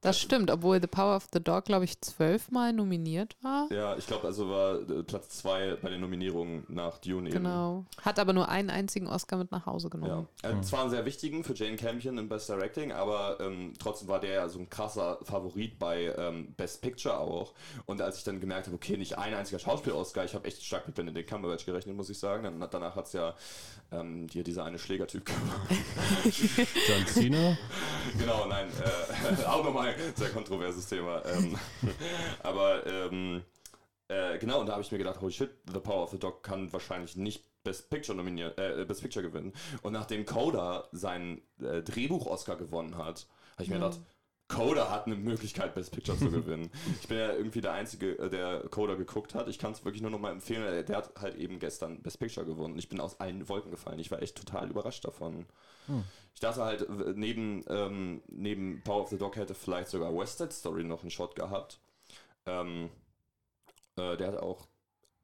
Das stimmt, obwohl The Power of the Dog, glaube ich, zwölfmal nominiert war. Ja, ich glaube, also war äh, Platz zwei bei den Nominierungen nach Dune eben. Genau. Hat aber nur einen einzigen Oscar mit nach Hause Ja. genommen. Äh, Zwar einen sehr wichtigen für Jane Campion im Best Directing, aber ähm, trotzdem war der ja so ein krasser Favorit bei ähm, Best Picture auch. Und als ich dann gemerkt habe, okay, nicht ein einziger Schauspiel-Oscar, ich habe echt stark mit Benedict Cumberbatch gerechnet, muss ich sagen. Dann, danach hat es ja ähm, dir dieser eine Schlägertyp gemacht. John Cena? genau, nein, äh, auch nochmal ein sehr kontroverses Thema. Ähm, aber ähm, äh, genau, und da habe ich mir gedacht, holy shit, The Power of the Dog kann wahrscheinlich nicht Best Picture nominieren, äh, Best Picture gewinnen. Und nachdem Coda seinen äh, Drehbuch-Oscar gewonnen hat, habe ich mir Mhm. gedacht, Coda hat eine Möglichkeit, Best Picture zu gewinnen. ich bin ja irgendwie der Einzige, äh, der Coda geguckt hat. Ich kann es wirklich nur noch mal empfehlen. Der, der hat halt eben gestern Best Picture gewonnen. Ich bin aus allen Wolken gefallen. Ich war echt total überrascht davon. Hm. Ich dachte halt, neben, ähm, neben Power of the Dog hätte vielleicht sogar West Side Story noch einen Shot gehabt. Ähm, äh, der hat auch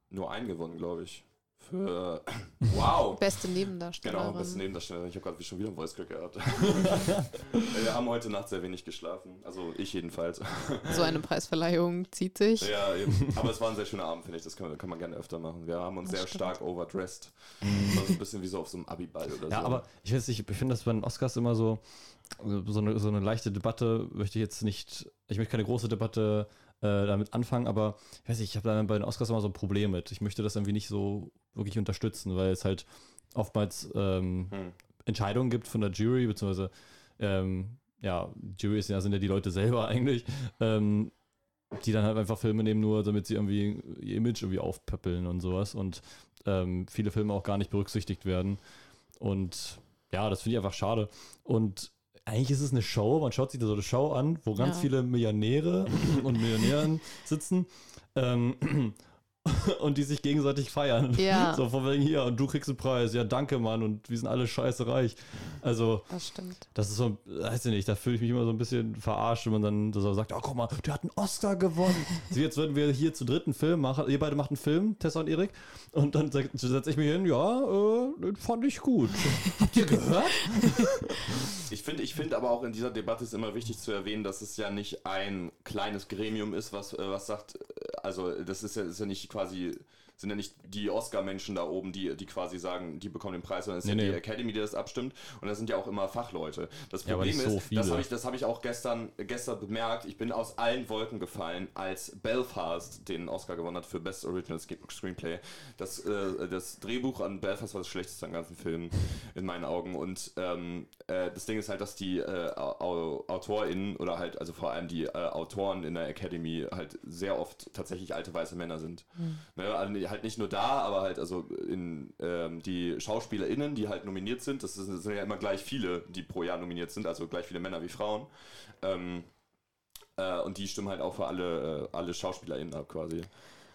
nur einen gewonnen, glaube ich. Für. Wow! Beste Nebendarstellerin. Genau, beste Nebendarstellerin. Ich habe gerade schon wieder ein Voice Crack gehabt. Wir haben heute Nacht sehr wenig geschlafen. Also ich jedenfalls. So eine Preisverleihung zieht sich. Ja, eben. Aber es war ein sehr schöner Abend, finde ich. Das kann, kann man gerne öfter machen. Wir haben uns Das sehr stimmt. stark overdressed. Das so ein bisschen wie so auf so einem Abiball oder Ja, so. aber ich weiß nicht, ich finde das bei den Oscars immer so, so eine, so eine leichte Debatte, möchte ich jetzt nicht, ich möchte keine große Debatte äh, damit anfangen, aber ich weiß nicht, ich habe da bei den Oscars immer so ein Problem mit. Ich möchte das irgendwie nicht so wirklich unterstützen, weil es halt oftmals ähm, Hm. Entscheidungen gibt von der Jury, beziehungsweise ähm, ja, Jury ja, sind ja die Leute selber eigentlich, ähm, die dann halt einfach Filme nehmen, nur damit sie irgendwie ihr Image irgendwie aufpöppeln und sowas und ähm, viele Filme auch gar nicht berücksichtigt werden. Und ja, das finde ich einfach schade. Und eigentlich ist es eine Show, man schaut sich da so eine Show an, wo ganz Ja. viele Millionäre und Millionären sitzen. Ähm, und die sich gegenseitig feiern. Ja. So von wegen hier und du kriegst einen Preis. Ja, danke, Mann. Und wir sind alle scheiße reich. Also, Das stimmt. das ist so, weiß ich nicht, da fühle ich mich immer so ein bisschen verarscht, wenn man dann so sagt, oh, guck mal, der hat einen Oscar gewonnen. so, jetzt würden wir hier zu dritten Film machen. Ihr beide macht einen Film, Tessa und Erik. Und dann setze ich mich hin, ja, äh, den fand ich gut. Habt ihr gehört? Ich finde ich find aber auch in dieser Debatte ist immer wichtig zu erwähnen, dass es ja nicht ein kleines Gremium ist, was, äh, was sagt, äh, also das ist ja, ist ja nicht quasi, sind ja nicht die Oscar-Menschen da oben, die, die quasi sagen, die bekommen den Preis, sondern es ist Nee, ja nee. die Academy, die das abstimmt und das sind ja auch immer Fachleute. Das Ja, Problem nicht so ist, das habe ich, das hab ich auch gestern, gestern bemerkt, ich bin aus allen Wolken gefallen, als Belfast den Oscar gewonnen hat für Best Original Screenplay. Das, äh, das Drehbuch an Belfast war das schlechteste am ganzen Film in meinen Augen und ähm, äh, das Ding ist halt, dass die äh, Au- AutorInnen oder halt, also vor allem die äh, Autoren in der Academy halt sehr oft tatsächlich alte weiße Männer sind. Ne, also halt nicht nur da, aber halt also in ähm, die SchauspielerInnen, die halt nominiert sind, das, ist, das sind ja immer gleich viele, die pro Jahr nominiert sind, also gleich viele Männer wie Frauen. Ähm, äh, und die stimmen halt auch für alle, äh, alle SchauspielerInnen ab quasi.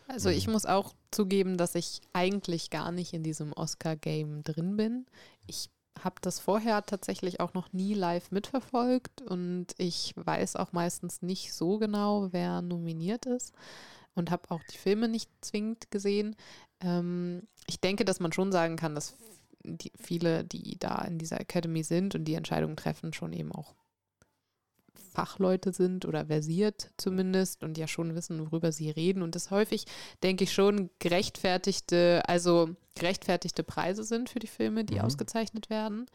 Also ich muss auch zugeben, dass ich eigentlich gar nicht in diesem Oscar-Game drin bin. Ich habe das vorher tatsächlich auch noch nie live mitverfolgt und ich weiß auch meistens nicht so genau, wer nominiert ist und habe auch die Filme nicht zwingend gesehen. Ähm, ich denke, dass man schon sagen kann, dass die, viele, die da in dieser Academy sind und die Entscheidungen treffen, schon eben auch Fachleute sind oder versiert zumindest und ja schon wissen, worüber sie reden und das häufig, denke ich, schon gerechtfertigte, also gerechtfertigte Preise sind für die Filme, die Mhm. ausgezeichnet werden.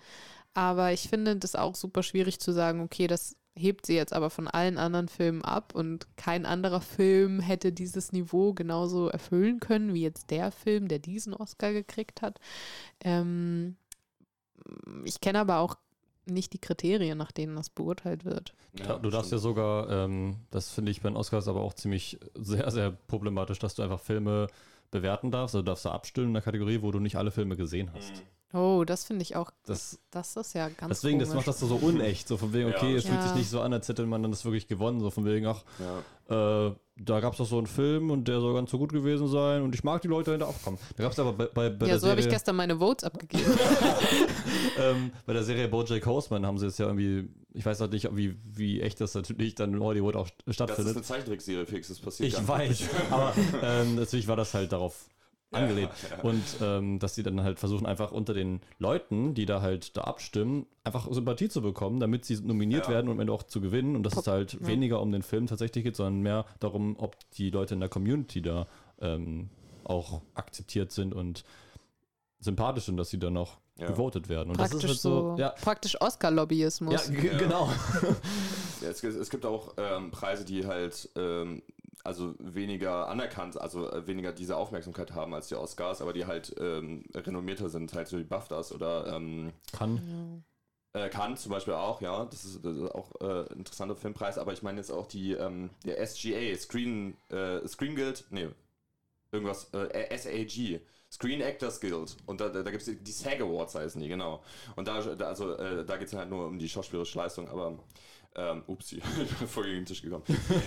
Aber ich finde das auch super schwierig zu sagen, okay, das hebt sie jetzt aber von allen anderen Filmen ab und kein anderer Film hätte dieses Niveau genauso erfüllen können wie jetzt der Film, der diesen Oscar gekriegt hat. Ähm, ich kenne aber auch nicht die Kriterien, nach denen das beurteilt wird. Ja, du darfst ja sogar, ähm, das finde ich bei den Oscars aber auch ziemlich sehr, sehr problematisch, dass du einfach Filme bewerten darfst. Also du darfst da abstimmen in der Kategorie, wo du nicht alle Filme gesehen hast. Mhm. Oh, das finde ich auch, Das, das ist ja ganz deswegen, das komisch. macht das so, so unecht. So von wegen, Ja, okay, es fühlt Ja. sich nicht so an, als hätte man dann das wirklich gewonnen. So von wegen, ach, Ja. äh, da gab es doch so einen Film und der soll ganz so gut gewesen sein und ich mag die Leute hinter aufkommen. Da gab es aber bei, bei, bei ja, der so habe ich gestern meine Votes abgegeben. ähm, bei der Serie BoJack Horseman haben sie jetzt ja irgendwie, ich weiß halt nicht, wie, wie echt das natürlich dann in Hollywood auch Das ist stattfindet. eine Zeichentrickserie, Fix, das passiert Ich weiß, aber ähm, natürlich war das halt darauf Ja, angelehnt. ja. Und ähm, dass sie dann halt versuchen, einfach unter den Leuten, die da halt da abstimmen, einfach Sympathie zu bekommen, damit sie nominiert Ja. werden und am Ende auch zu gewinnen. Und dass es halt Ja. weniger um den Film tatsächlich geht, sondern mehr darum, ob die Leute in der Community da ähm, auch akzeptiert sind und sympathisch sind, dass sie dann auch Ja. gewotet werden. Und praktisch das ist so, halt so, ja, praktisch Oscar-Lobbyismus. ja, genau. Ja, es, gibt- es gibt auch ähm, Preise, die halt ähm, also weniger anerkannt, also äh, weniger diese Aufmerksamkeit haben als die Oscars, aber die halt ähm, renommierter sind, halt so die BAFTAs oder ähm, Kann. Äh, Cannes zum Beispiel auch, ja, das ist, das ist auch äh, ein interessanter Filmpreis, aber ich meine jetzt auch die ähm, der SGA, Screen, äh, Screen Guild, nee, irgendwas, äh, SAG, Screen Actors Guild und da, da, da gibt es die SAG Awards heißen die, genau. Und da, da also äh, da geht es halt nur um die schauspielerische Leistung, aber ähm, upsie, ich bin voll gegen den Tisch gekommen.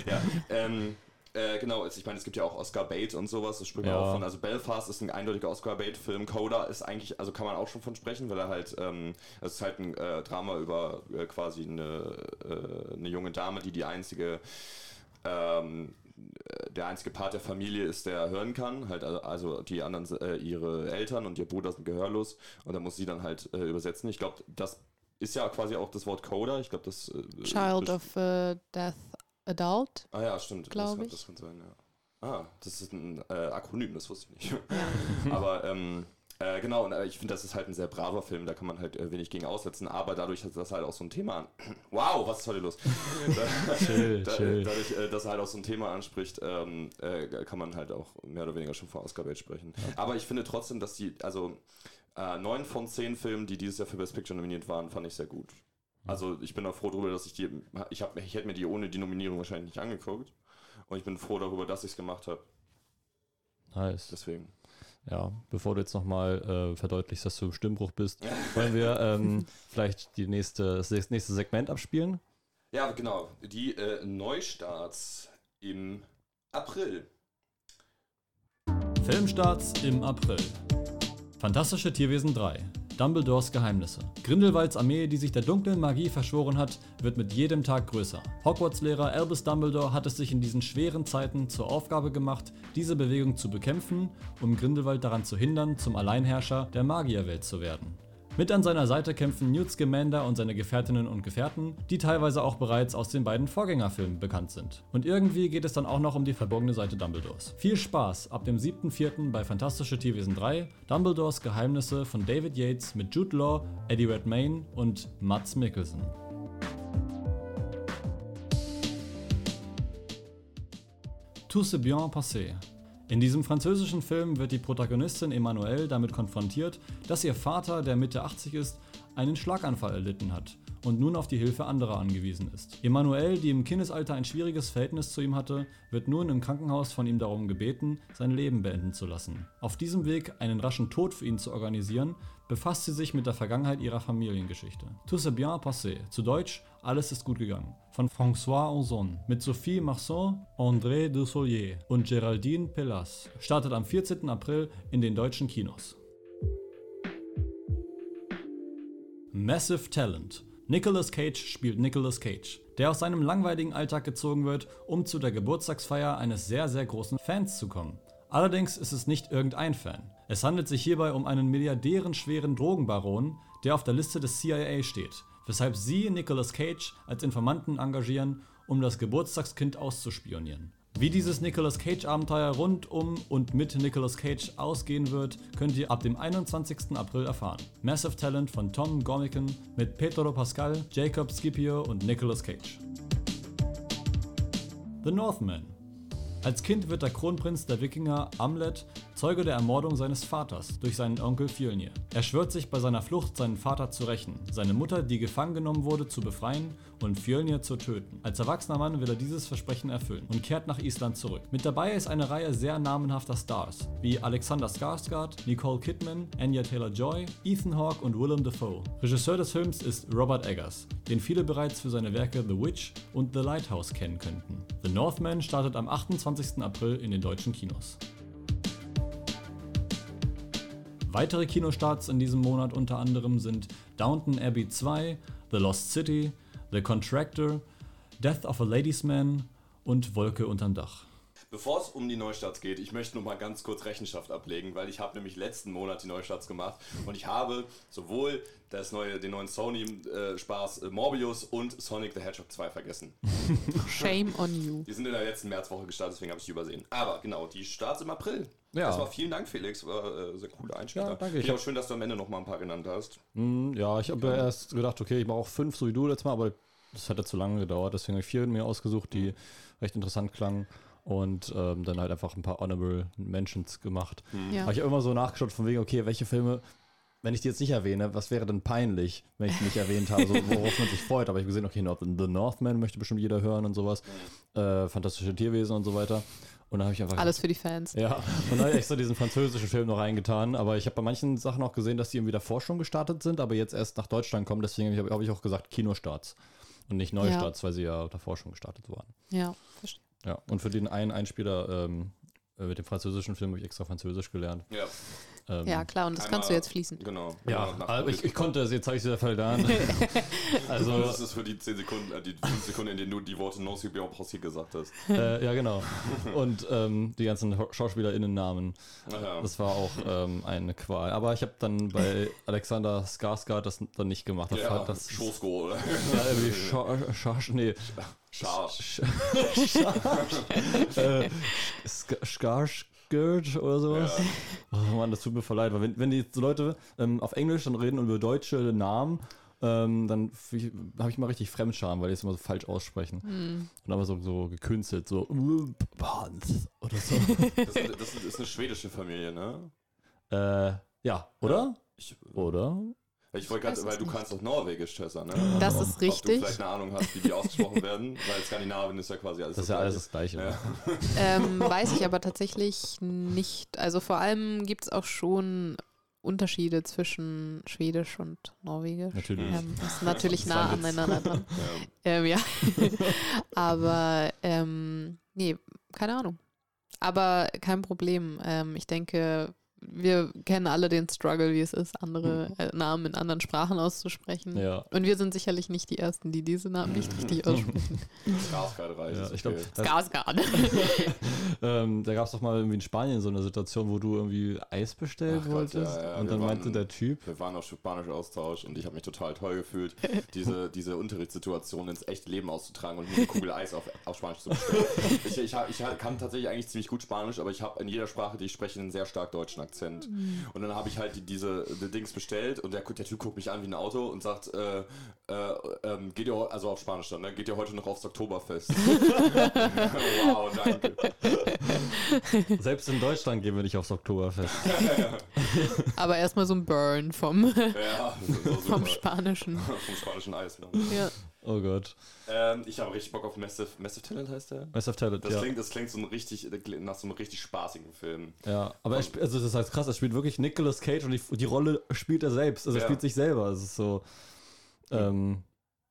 ja, ähm, äh, genau, es- ich meine, es gibt ja auch Oscar Bait und sowas, das spricht man Ja. auch von. Also Belfast ist ein eindeutiger Oscar Bait-Film. Coda ist eigentlich, also kann man auch schon von sprechen, weil er halt, ähm, es ist halt ein äh, Drama über äh, quasi eine, äh, eine junge Dame, die die einzige ähm, der einzige Part der Familie ist, der hören kann. Halt, also- also die anderen, äh, ihre Eltern und ihr Bruder sind gehörlos. Und da muss sie dann halt äh, übersetzen. Ich glaube, das ist ja quasi auch das Wort Coder. Ich glaube, das. Äh, Child of äh, Death Adult. Ah ja, stimmt. das, ich. Das kann sein, ja. Ah, das ist ein äh, Akronym, das wusste ich nicht. aber ähm, äh, genau, und äh, ich finde, das ist halt ein sehr braver Film, da kann man halt äh, wenig gegen aussetzen, aber dadurch, dass das halt auch so ein Thema an. Wow, was ist heute los? da, Chill, da, chill. Dadurch, äh, dass er halt auch so ein Thema anspricht, ähm, äh, kann man halt auch mehr oder weniger schon vor Oscar Bait sprechen. Aber ich finde trotzdem, dass die, also äh, neun von zehn Filmen, die dieses Jahr für Best Picture nominiert waren, fand ich sehr gut. Also ich bin auch froh darüber, dass ich die, ich, hab, ich hätte mir die ohne die Nominierung wahrscheinlich nicht angeguckt. Und ich bin froh darüber, dass ich es gemacht habe. Nice. Deswegen. Ja, bevor du jetzt nochmal äh, verdeutlichst, dass du im Stimmbruch bist, wollen wir ähm, vielleicht die nächste, das nächste Segment abspielen? Ja, genau. Die äh, Neustarts im April. Filmstarts im April. Fantastische Tierwesen 3. Dumbledores Geheimnisse. Grindelwalds Armee, die sich der dunklen Magie verschworen hat, wird mit jedem Tag größer. Hogwarts-Lehrer Albus Dumbledore hat es sich in diesen schweren Zeiten zur Aufgabe gemacht, diese Bewegung zu bekämpfen, um Grindelwald daran zu hindern, zum Alleinherrscher der Magierwelt zu werden. Mit an seiner Seite kämpfen Newt Scamander und seine Gefährtinnen und Gefährten, die teilweise auch bereits aus den beiden Vorgängerfilmen bekannt sind. Und irgendwie geht es dann auch noch um die verborgene Seite Dumbledores. Viel Spaß ab dem 7.4. bei Fantastische Tierwesen 3, Dumbledores Geheimnisse von David Yates mit Jude Law, Eddie Redmayne und Mads Mikkelsen. Tout s'est bien passé. In diesem französischen Film wird die Protagonistin Emmanuelle damit konfrontiert, dass ihr Vater, der Mitte 80 ist, einen Schlaganfall erlitten hat und nun auf die Hilfe anderer angewiesen ist. Emmanuelle, die im Kindesalter ein schwieriges Verhältnis zu ihm hatte, wird nun im Krankenhaus von ihm darum gebeten, sein Leben beenden zu lassen. Auf diesem Weg, einen raschen Tod für ihn zu organisieren, befasst sie sich mit der Vergangenheit ihrer Familiengeschichte. Tout s'est bien passé, zu Deutsch Alles ist gut gegangen, von François Ozon mit Sophie Marceau, André Dussolier und Geraldine Pellas, startet am 14. April in den deutschen Kinos. Massive Talent. Nicolas Cage spielt Nicolas Cage, der aus seinem langweiligen Alltag gezogen wird, um zu der Geburtstagsfeier eines sehr, sehr großen Fans zu kommen. Allerdings ist es nicht irgendein Fan. Es handelt sich hierbei um einen milliardärenschweren Drogenbaron, der auf der Liste des CIA steht, weshalb sie Nicolas Cage als Informanten engagieren, um das Geburtstagskind auszuspionieren. Wie dieses Nicolas Cage Abenteuer rund um und mit Nicolas Cage ausgehen wird, könnt ihr ab dem 21. April erfahren. Massive Talent von Tom Gormican mit Pedro Pascal, Jacob Scipio und Nicolas Cage. The Northman. Als Kind wird der Kronprinz der Wikinger Amlet Zeuge der Ermordung seines Vaters durch seinen Onkel Fjölnir. Er schwört sich bei seiner Flucht, seinen Vater zu rächen, seine Mutter, die gefangen genommen wurde, zu befreien und Fjölnir zu töten. Als erwachsener Mann will er dieses Versprechen erfüllen und kehrt nach Island zurück. Mit dabei ist eine Reihe sehr namenhafter Stars, wie Alexander Skarsgård, Nicole Kidman, Anya Taylor-Joy, Ethan Hawke und Willem Dafoe. Regisseur des Films ist Robert Eggers, den viele bereits für seine Werke The Witch und The Lighthouse kennen könnten. The Northman startet am 28. April in den deutschen Kinos. Weitere Kinostarts in diesem Monat unter anderem sind Downton Abbey 2, The Lost City, The Contractor, Death of a Ladies Man und Wolke unterm Dach. Bevor es um die Neustarts geht, ich möchte noch mal ganz kurz Rechenschaft ablegen, weil ich habe nämlich letzten Monat die Neustarts gemacht und ich habe sowohl das neue, den neuen Sony-Spaß äh, Morbius und Sonic the Hedgehog 2 vergessen. Shame on you. Die sind in der letzten Märzwoche gestartet, deswegen habe ich die übersehen. Aber genau, die Starts im April. Ja. Erstmal vielen Dank, Felix. War äh, sehr coole Einspieler. Ja, danke. Ich auch schön, dass du am Ende noch mal ein paar genannt hast. Hm, ja, ich habe ja erst gedacht, okay, ich mache auch fünf, so wie du letztes Mal, aber das hätte zu lange gedauert. Deswegen habe ich vier mir ausgesucht, die recht interessant klangen. Und ähm, dann halt einfach ein paar Honorable Mentions gemacht. Ja. Habe ich immer so nachgeschaut, von wegen, okay, welche Filme, wenn ich die jetzt nicht erwähne, was wäre denn peinlich, wenn ich die nicht erwähnt habe, so, worauf man sich freut. Aber ich habe gesehen, okay, The Northman möchte bestimmt jeder hören und sowas. Äh, Fantastische Tierwesen und so weiter. Und dann habe ich einfach. Alles für die Fans. Ja, und dann habe ich extra diesen französischen Film noch reingetan. Aber ich habe bei manchen Sachen auch gesehen, dass die irgendwie davor schon gestartet sind, aber jetzt erst nach Deutschland kommen. Deswegen habe ich, hab ich auch gesagt Kinostarts und nicht Neustarts, weil sie ja davor schon gestartet waren. Ja, verstehe. Ja, und für den einen Einspieler ähm, äh, mit dem französischen Film habe ich extra Französisch gelernt. Ja. Ähm, Ja, klar, und das Einmal- kannst du jetzt fließen. Genau. Ja, aber ich, ich konnte es, jetzt habe ich es wieder vertan. Also, also, das ist für die 10 Sekunden, äh, die 5 Sekunden, in denen du die Worte Non si bien possible gesagt hast. äh, ja, genau. Und ähm, die ganzen SchauspielerInnen-Namen. Naja. Das war auch ähm, eine Qual. Aber ich habe dann bei Alexander Skarsgård das dann nicht gemacht. Das ja, war das Schoßgo, oder? Ja, irgendwie Scha Scha nee. Scharsch. äh, Sk- Skarsgård oder sowas. Ja. Oh Mann, das tut mir voll leid. Weil wenn, wenn die so Leute ähm, auf Englisch dann reden und über deutsche Namen, ähm, dann habe ich mal richtig Fremdscham, weil die es immer so falsch aussprechen. Hm. Und aber so, so gekünstelt, so Hans oder so. Das, das ist eine schwedische Familie, ne? äh, ja, oder? Ich, Oder? Ich wollte gerade, weil du nicht. kannst doch Norwegisch, Tessa, ne? Das Ob- ist Ob du richtig. vielleicht eine Ahnung hast, wie die ausgesprochen werden, weil Skandinavien ist ja quasi alles Das ist ja alles das Gleiche. Ja. Ähm, weiß ich aber tatsächlich nicht. Also vor allem gibt es auch schon Unterschiede zwischen Schwedisch und Norwegisch. Natürlich. Ähm, das ist natürlich nah aneinander dran. Ja. Ähm, ja. aber ähm, nee, keine Ahnung. Aber kein Problem. Ähm, ich denke, wir kennen alle den Struggle, wie es ist, andere äh, Namen in anderen Sprachen auszusprechen. Ja. Und wir sind sicherlich nicht die Ersten, die diese Namen nicht richtig aussprechen. Skarsgård reicht. Ja, ist ich glaube, okay. Skarsgård. ähm, da gab es doch mal irgendwie in Spanien so eine Situation, wo du irgendwie Eis bestellen Ach Gott, wolltest. ja, ja, und wir dann meinte waren- der Typ, Wir waren auf Spanisch-Austausch und ich habe mich total toll gefühlt, diese, diese Unterrichtssituation ins echte Leben auszutragen und mir eine Kugel Eis auf, auf Spanisch zu bestellen. Ich, ich, hab- ich kann tatsächlich eigentlich ziemlich gut Spanisch, aber ich habe in jeder Sprache, die ich spreche, einen sehr stark deutschen Akzent. Und dann habe ich halt die, diese die Dings bestellt und der, der Typ guckt mich an wie ein Auto und sagt, äh, äh, ähm, geht ihr, also auf Spanisch dann, ne? geht ihr heute noch aufs Oktoberfest? wow, danke. selbst in Deutschland gehen wir nicht aufs Oktoberfest. Aber erstmal so ein Burn vom, Ja, vom. Spanischen. Vom spanischen Eis. Ne? Ja. Oh Gott. Ähm, ich habe richtig Bock auf Massive, Massive Talent heißt der? Massive Talent, Das, ja. klingt, das klingt so ein richtig, nach so einem richtig spaßigen Film. ja. Aber er spielt, also das heißt krass, er spielt wirklich Nicolas Cage und die, die Rolle spielt er selbst. Also er Ja. spielt sich selber. Das ist so, ähm,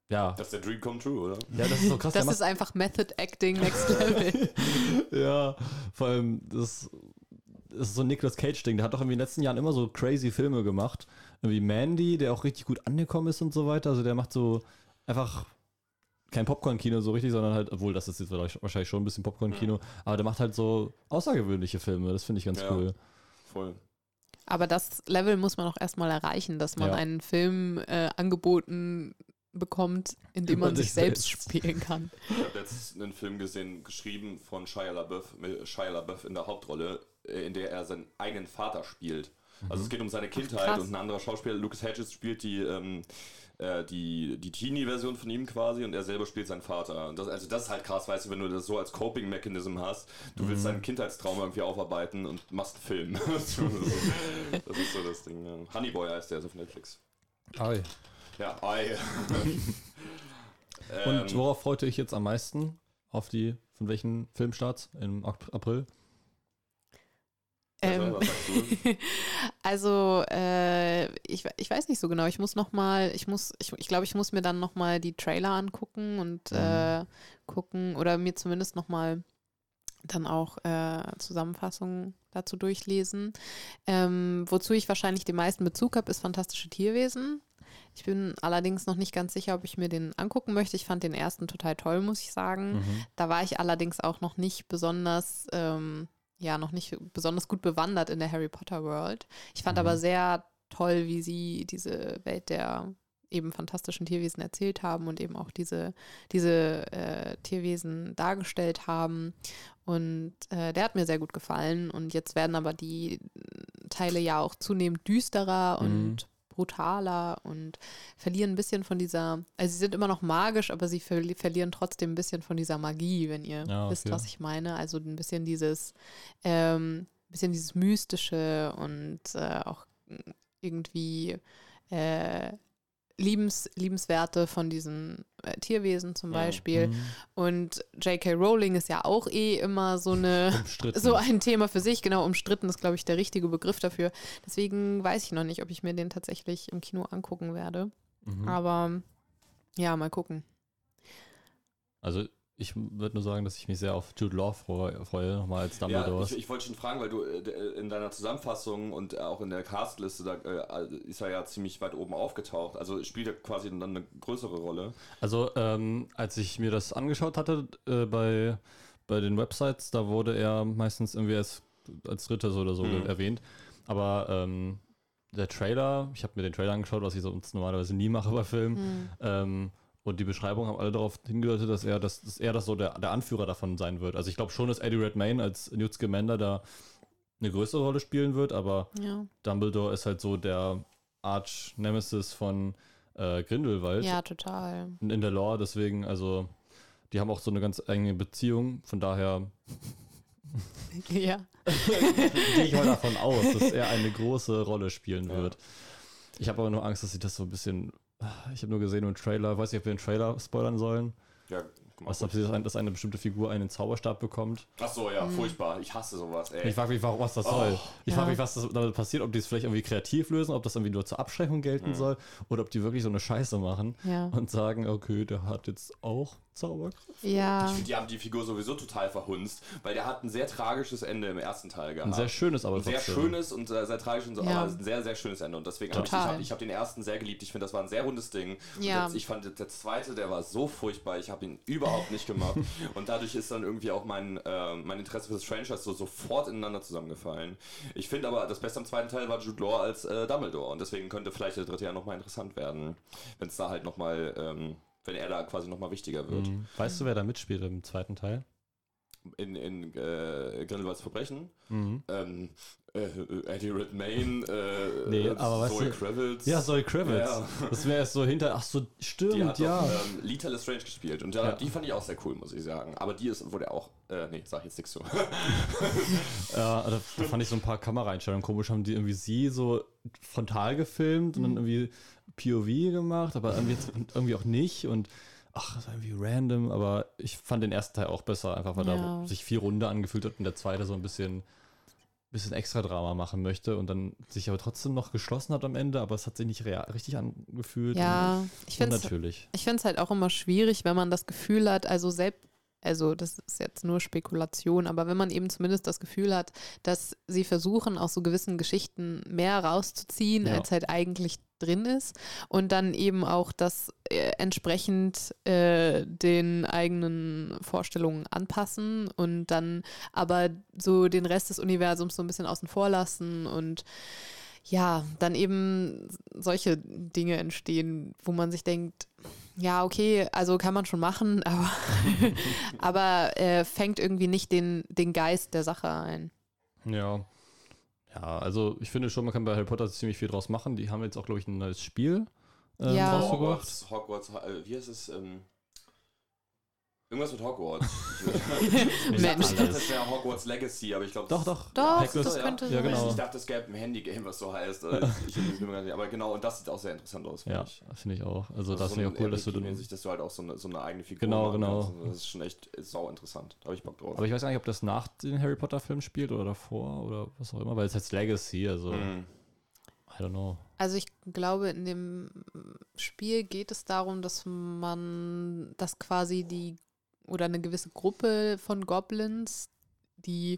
ja. Das ist der Dream come true, oder? Ja, das ist so krass. Das ist einfach Method Acting Next Level. Ja, vor allem, das, das ist so ein Nicolas Cage-Ding. Der hat doch in den letzten Jahren immer so crazy Filme gemacht. Irgendwie Mandy, der auch richtig gut angekommen ist und so weiter. Also der macht so einfach kein Popcorn-Kino so richtig, sondern halt, obwohl das ist jetzt wahrscheinlich schon ein bisschen Popcorn-Kino, aber der macht halt so außergewöhnliche Filme. Das finde ich ganz Ja. cool. Voll. Aber das Level muss man auch erstmal erreichen, dass man Ja. einen Film äh, angeboten bekommt, in dem man sich selbst selbst. spielen kann. Ich habe letztens einen Film gesehen, geschrieben von Shia LaBeouf, mit Shia LaBeouf in der Hauptrolle, äh, in der er seinen eigenen Vater spielt. Also es geht um seine Kindheit krass. und ein anderer Schauspieler, Lucas Hedges, spielt die, ähm, äh, die, die Teenie-Version von ihm quasi und er selber spielt seinen Vater. Und das, also das ist halt krass, weißt du, wenn du das so als Coping-Mechanism hast, du willst deinen Kindheitstraum irgendwie aufarbeiten und machst einen Film. das ist so das Ding. Ja. Honeyboy heißt der, ist auf Netflix. Ei. Ja, ei. Und Ähm, worauf freute ich jetzt am meisten? Auf die, von welchen Filmstarts im Ap- April? Ähm, also, äh, ich, ich weiß nicht so genau. Ich muss noch mal, ich muss, ich, ich glaube, ich muss mir dann noch mal die Trailer angucken und äh, gucken oder mir zumindest noch mal dann auch äh, Zusammenfassungen dazu durchlesen. Ähm, wozu ich wahrscheinlich den meisten Bezug habe, ist Fantastische Tierwesen. Ich bin allerdings noch nicht ganz sicher, ob ich mir den angucken möchte. Ich fand den ersten total toll, muss ich sagen. Mhm. Da war ich allerdings auch noch nicht besonders, ähm, ja, noch nicht besonders gut bewandert in der Harry Potter World. Ich fand Mhm. aber sehr toll, wie sie diese Welt der eben fantastischen Tierwesen erzählt haben und eben auch diese, diese äh, Tierwesen dargestellt haben. Und äh, der hat mir sehr gut gefallen. Und jetzt werden aber die Teile ja auch zunehmend düsterer Mhm. und brutaler und verlieren ein bisschen von dieser, also sie sind immer noch magisch, aber sie verli verlieren trotzdem ein bisschen von dieser Magie, wenn ihr Ja, wisst, okay. was ich meine. Also ein bisschen dieses, ähm, bisschen dieses Mystische und äh, auch irgendwie äh, liebens, liebenswerte von diesen äh, Tierwesen zum. Beispiel. Mhm. Und J.K. Rowling ist ja auch eh immer so eine so ein Thema für sich, genau, umstritten ist, glaube ich, der richtige Begriff dafür. Deswegen weiß ich noch nicht, ob ich mir den tatsächlich im Kino angucken werde. Mhm. Aber ja, mal gucken. Also ich würde nur sagen, dass ich mich sehr auf Jude Law freue, freue nochmal als Ja, Dumbledore. ich, ich wollte schon fragen, weil du äh, in deiner Zusammenfassung und auch in der Castliste, da äh, ist er ja ziemlich weit oben aufgetaucht. Also spielt er quasi dann eine größere Rolle. Also, ähm, als ich mir das angeschaut hatte äh, bei, bei den Websites, da wurde er meistens irgendwie als, als Drittes oder so Mhm. erwähnt. Aber ähm, der Trailer, ich habe mir den Trailer angeschaut, was ich sonst normalerweise nie mache bei Filmen. Hm. Ähm, und die Beschreibung haben alle darauf hingedeutet, dass er das, dass er das so der, der Anführer davon sein wird. Also ich glaube schon, dass Eddie Redmayne als Newt Scamander da eine größere Rolle spielen wird, aber Ja. Dumbledore ist halt so der Arch-Nemesis von äh, Grindelwald ja, total. in, in der Lore, deswegen, also die haben auch so eine ganz enge Beziehung, von daher Ja. gehe ich mal davon aus, dass er eine große Rolle spielen wird. Ich habe aber nur Angst, dass sie das so ein bisschen. Ich habe nur gesehen im Trailer, weiß nicht, ob wir den Trailer spoilern sollen. Ja, Was, ob sie das, dass eine bestimmte Figur einen Zauberstab bekommt. Ach so, ja, furchtbar. Ich hasse sowas, ey. Ich frage mich, warum, was das soll. Ich Ja. frage mich, was das damit passiert, ob die es vielleicht irgendwie kreativ lösen, ob das irgendwie nur zur Abschreckung gelten soll oder ob die wirklich so eine Scheiße machen Ja. und sagen, okay, der hat jetzt auch Zauberkraft. Ja. Ich finde, die haben die Figur sowieso total verhunzt, weil der hat ein sehr tragisches Ende im ersten Teil gehabt. Ein sehr schönes, aber Ein sehr trotzdem. schönes und äh, sehr tragisches, und so, Ja. aber ein sehr, sehr schönes Ende. Und deswegen habe ich, ich, Total. hab, ich hab den ersten sehr geliebt. Ich finde, das war ein sehr rundes Ding. Und Ja. jetzt, ich fand, der zweite, der war so furchtbar. Ich habe ihn überhaupt nicht gemacht. und dadurch ist dann irgendwie auch mein, äh, mein Interesse für das Franchise so sofort ineinander zusammengefallen. Ich finde aber, das Beste am zweiten Teil war Jude Law als äh, Dumbledore. Und deswegen könnte vielleicht der dritte ja nochmal interessant werden. Wenn es da halt nochmal, ähm, wenn er da quasi nochmal wichtiger wird. Mhm. Weißt du, wer da mitspielt im zweiten Teil? In, in äh, Grindelwalds Verbrechen. Mhm. Ähm, äh, Eddie Redmayne, äh, Nee, aber weißt Zoe du- Kravitz. Ja, Zoe Kravitz. Ja. Das wäre erst so hinter. Ach so, Die stimmt, hat ja. doch ähm, Lita Lestrange gespielt und ja, die fand ich auch sehr cool, muss ich sagen. Aber die ist, wurde auch, äh, nee, sag ich jetzt nichts so. Ja, da, da fand ich so ein paar Kameraeinstellungen komisch. Haben die irgendwie sie so frontal gefilmt und dann irgendwie POV gemacht, aber irgendwie, irgendwie auch nicht. Und ach, das war irgendwie random. Aber ich fand den ersten Teil auch besser, einfach weil Ja. da sich vier Runde angefühlt hat und der zweite so ein bisschen, bisschen extra Drama machen möchte und dann sich aber trotzdem noch geschlossen hat am Ende, aber es hat sich nicht real, richtig angefühlt. Ja, ich und, finde es natürlich. Ich finde es halt auch immer schwierig, wenn man das Gefühl hat, also selbst, also das ist jetzt nur Spekulation, aber wenn man eben zumindest das Gefühl hat, dass sie versuchen, aus so gewissen Geschichten mehr rauszuziehen, Ja. als halt eigentlich drin ist und dann eben auch das äh, entsprechend äh, den eigenen Vorstellungen anpassen und dann aber so den Rest des Universums so ein bisschen außen vor lassen und ja, dann eben solche Dinge entstehen, wo man sich denkt, ja, okay, also kann man schon machen, aber, aber äh, fängt irgendwie nicht den, den Geist der Sache ein. Ja. Ja, also ich finde schon, man kann bei Harry Potter ziemlich viel draus machen. Die haben jetzt auch, glaube ich, ein neues Spiel ähm, Ja. rausgebracht. Hogwarts, Hogwarts, äh, wie heißt es? Ähm, irgendwas mit Hogwarts. ich Mensch. dachte, das wäre Hogwarts Legacy, aber ich glaube, Doch, doch. Doch, Hagrid's- das könnte ja, sein. genau. Ich dachte, es gäbe ein Handy-Game, was so heißt. Also ich, ich, bin mir gar nicht- aber genau, und das sieht auch sehr interessant aus, finde Ja, ich. finde ich auch. Also, Also das so finde ich ein auch cool, dass du dann. RPG-mäßig, dass du halt auch so eine, so eine eigene Figur Genau, genau. kannst. Das ist schon echt sau interessant. Da habe ich Bock drauf. Aber ich weiß gar nicht, ob das nach den Harry Potter-Filmen spielt oder davor oder was auch immer, weil es heißt Legacy, also Mhm. I don't know. Also ich glaube, in dem Spiel geht es darum, dass man, dass quasi die oder eine gewisse Gruppe von Goblins die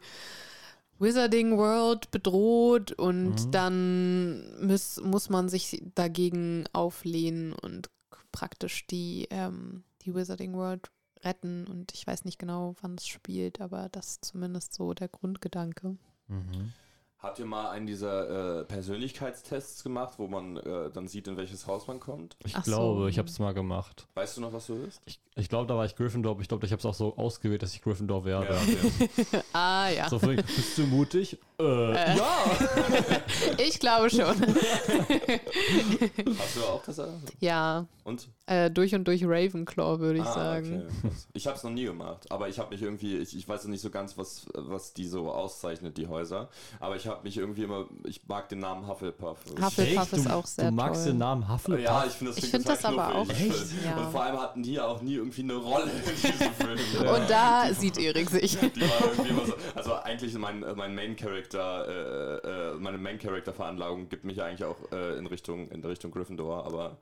Wizarding World bedroht und Mhm. dann muss, muss man sich dagegen auflehnen und praktisch die, ähm, die Wizarding World retten. Und ich weiß nicht genau, wann es spielt, aber das ist zumindest so der Grundgedanke. Mhm. Habt ihr mal einen dieser äh, Persönlichkeitstests gemacht, wo man äh, dann sieht, in welches Haus man kommt? Ich Ach so. glaube, ich habe es mal gemacht. Weißt du noch, was du bist? Ich, ich glaube, da war ich Gryffindor, ich glaube, ich habe es auch so ausgewählt, dass ich Gryffindor werde. okay. Ah ja. So, bist du mutig? Äh, Äh. Ja! Ich glaube schon. Hast du auch das? ja, Und? äh, durch und durch Ravenclaw, würde ich Ah, sagen. okay. Ich habe es noch nie gemacht, aber ich habe mich irgendwie, ich, ich weiß nicht so ganz, was, was die so auszeichnet, die Häuser. Aber ich habe mich irgendwie immer, ich mag den Namen Hufflepuff. Hufflepuff ist du, auch sehr Du magst toll. den Namen Hufflepuff? Ja, ich finde das Ich find das aber auch echt, ja. Und vor allem hatten die ja auch nie irgendwie eine Rolle in diesem Film. Und da sieht Erik sich. Die war irgendwie immer so, also eigentlich mein, mein Main Character Character, äh, äh, meine Main Character Veranlagung gibt mich eigentlich auch äh, in Richtung in Richtung Gryffindor, aber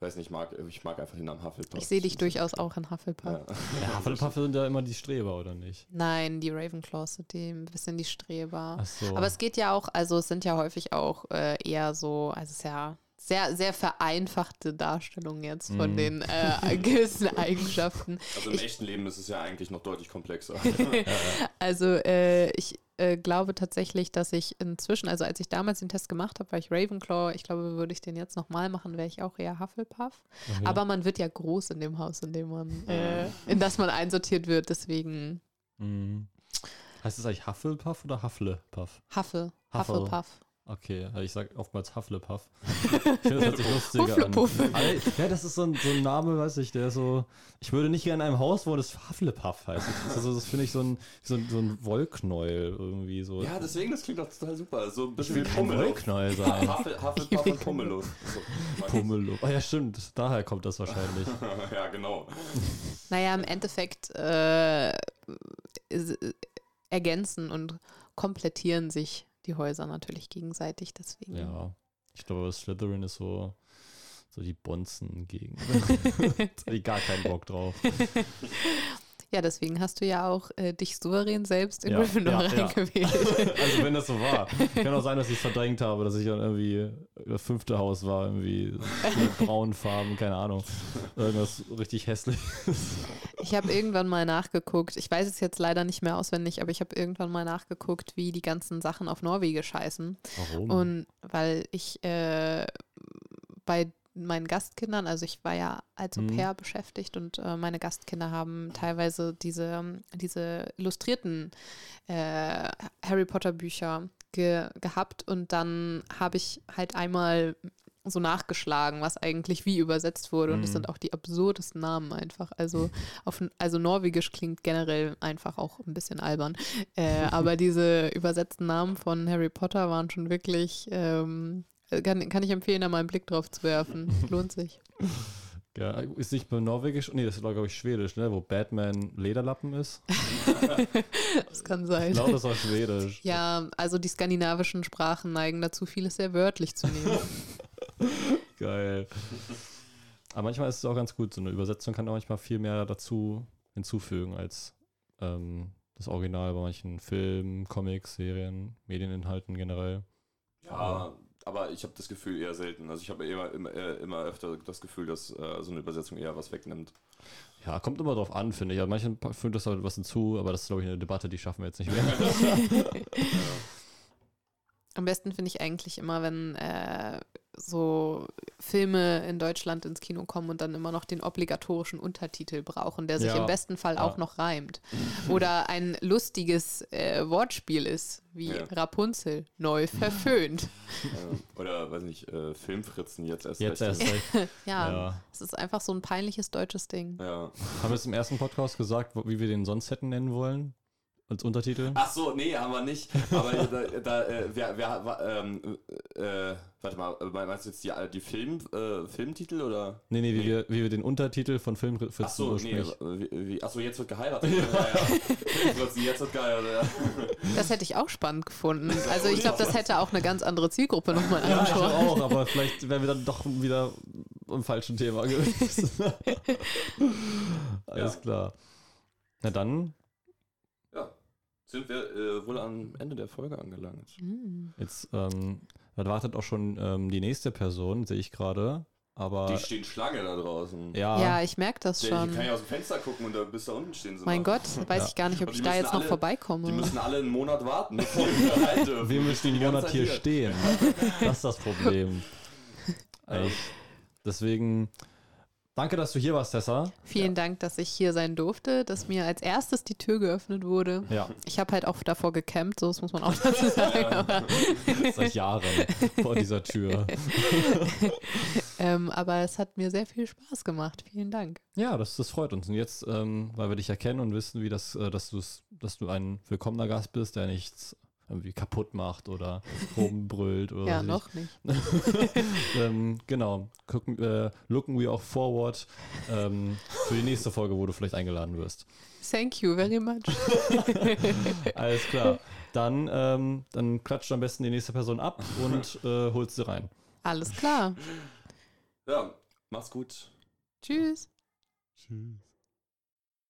weiß nicht, ich mag ich mag einfach den Namen Hufflepuff. Ich sehe dich durchaus auch in Hufflepuff. Ja. Ja, Hufflepuff sind ja immer die Streber, oder nicht? Nein, die Ravenclaws sind die ein bisschen die Streber. Ach so. Aber es geht ja auch, also es sind ja häufig auch äh, eher so, also es ist ja sehr, sehr vereinfachte Darstellung jetzt von Mhm. den äh, gewissen Eigenschaften. Also im echten Leben ist es ja eigentlich noch deutlich komplexer. Also äh, ich äh, glaube tatsächlich, dass ich inzwischen, also als ich damals den Test gemacht habe, war ich Ravenclaw. Ich glaube, würde ich den jetzt nochmal machen, wäre ich auch eher Hufflepuff. Okay. Aber man wird ja groß in dem Haus, in dem man, äh, in das man einsortiert wird. Deswegen Mhm. Heißt es eigentlich Hufflepuff oder Hufflepuff? Huffle, Huffle. Hufflepuff. Okay, also ich sag oftmals Hufflepuff. Ich finde, das hört sich lustiger an. Hufflepuff. Alter, Ja, das ist so ein, so ein Name, weiß ich, der so. Ich würde nicht gerne in einem Haus wohnen, das Hufflepuff heißt. Also, das finde ich so ein, so, ein, so ein Wollknäuel irgendwie so. ja, deswegen, das klingt doch total super. So ein ich bisschen will wie kein Pummeluff. Wollknäuel sein. Huffle- Hufflepuff und Pummeluff. So. Oh ja, stimmt. Daher kommt das wahrscheinlich. ja, genau. Naja, im Endeffekt äh, äh, ergänzen und komplettieren sich die Häuser natürlich gegenseitig. Deswegen. Ja. Ich glaube, Slytherin ist so, so die Bonzen gegen. die gar keinen Bock drauf. Ja, deswegen hast du ja auch äh, dich souverän selbst in Ja, Gryffindor ja, ja. reingewählt. Also wenn das so war. Kann auch sein, dass ich es verdrängt habe, dass ich dann irgendwie das fünfte Haus war, irgendwie mit braunen Farben, keine Ahnung. Irgendwas richtig hässlich. Ich habe irgendwann mal nachgeguckt, ich weiß es jetzt leider nicht mehr auswendig, aber ich habe irgendwann mal nachgeguckt, wie die ganzen Sachen auf Norwegisch heißen. Warum? Und weil ich äh, bei meinen Gastkindern, also ich war ja als Au Mhm. pair beschäftigt und äh, meine Gastkinder haben teilweise diese, diese illustrierten äh, Harry Potter Bücher ge gehabt und dann habe ich halt einmal so nachgeschlagen, was eigentlich wie übersetzt wurde und es Mhm. sind auch die absurdesten Namen einfach. Also auf also Norwegisch klingt generell einfach auch ein bisschen albern, äh, aber diese übersetzten Namen von Harry Potter waren schon wirklich ähm, kann, kann ich empfehlen, da mal einen Blick drauf zu werfen. Lohnt sich. ja, ist nicht bei Norwegisch, nee, das war glaube ich Schwedisch, ne? Wo Batman Lederlappen ist. Das kann Ich sein. glaube, das war Schwedisch. Ja, also die skandinavischen Sprachen neigen dazu, vieles sehr wörtlich zu nehmen. Geil. Aber manchmal ist es auch ganz gut, so eine Übersetzung kann auch manchmal viel mehr dazu hinzufügen als ähm, das Original bei manchen Filmen, Comics, Serien, Medieninhalten generell. Ja, aber ich habe das Gefühl eher selten. Also ich habe immer, immer, äh, immer öfter das Gefühl, dass äh, so eine Übersetzung eher was wegnimmt. Ja, kommt immer drauf an, finde ich. Also manchen pa- fügt das halt was hinzu, aber das ist, glaube ich, eine Debatte, die schaffen wir jetzt nicht mehr. Am besten finde ich eigentlich immer, wenn äh, so Filme in Deutschland ins Kino kommen und dann immer noch den obligatorischen Untertitel brauchen, der sich Ja, im besten Fall ja. auch noch reimt. Oder ein lustiges äh, Wortspiel ist, wie Ja. Rapunzel, neu verföhnt. oder, weiß nicht, äh, Filmfritzen jetzt erst Jetzt recht. erst recht. Ja, Ja. es ist einfach so ein peinliches deutsches Ding. Ja. Haben wir es im ersten Podcast gesagt, wie wir den sonst hätten nennen wollen? Als Untertitel? Ach so, nee, haben wir nicht. Aber da, da äh, wer, wer, ähm, äh, warte mal, äh, meinst du jetzt die, die Film, äh, Filmtitel oder? Nee, nee, wie, Nee. Wir, wie wir den Untertitel von Film Ach so, nee, ursprünglich. wie, wie, ach so, jetzt wird geheiratet. ja, ja. Jetzt wird geheiratet. Ja. Das hätte ich auch spannend gefunden. Also ich glaube, das hätte auch eine ganz andere Zielgruppe nochmal Ja, ich angeschaut. auch, aber vielleicht wären wir dann doch wieder im falschen Thema gewesen. Alles Ja. klar. Na dann. Sind wir äh, wohl am Ende der Folge angelangt. Hm. jetzt ähm, wartet auch schon ähm, die nächste Person, sehe ich gerade. Aber Die stehen Schlange da draußen. ja, Ja, ich merke das Der, die schon. kann ja aus dem Fenster gucken und da bis da unten stehen sie Mein noch. Gott, weiß Ja. ich gar nicht, ob ich die da jetzt noch alle- vorbeikomme. Die müssen alle einen Monat warten, bevor wir rein dürfen. wir müssen den Monat hier stehen. Das ist das Problem. Echt. Deswegen, danke, dass du hier warst, Tessa. Vielen Dank, dass ich hier sein durfte, dass mir als erstes die Tür geöffnet wurde. Ja, Ich habe halt auch davor gecampt, so das muss man auch dazu sagen. Seit Jahren vor dieser Tür. ähm, aber es hat mir sehr viel Spaß gemacht. Vielen Dank. Ja, das, das freut uns. Und jetzt, ähm, weil wir dich erkennen und wissen, wie das, äh, dass, dass du ein willkommener Gast bist, der nichts irgendwie kaputt macht oder rumbrüllt oder Ja, was noch nicht. ähm, genau. Gucken, äh, looken we auch forward ähm, für die nächste Folge, wo du vielleicht eingeladen wirst. Thank you very much. Alles klar. dann, ähm, dann klatscht am besten die nächste Person ab und äh, holt sie rein. Alles klar. Ja, mach's gut. Tschüss. Tschüss.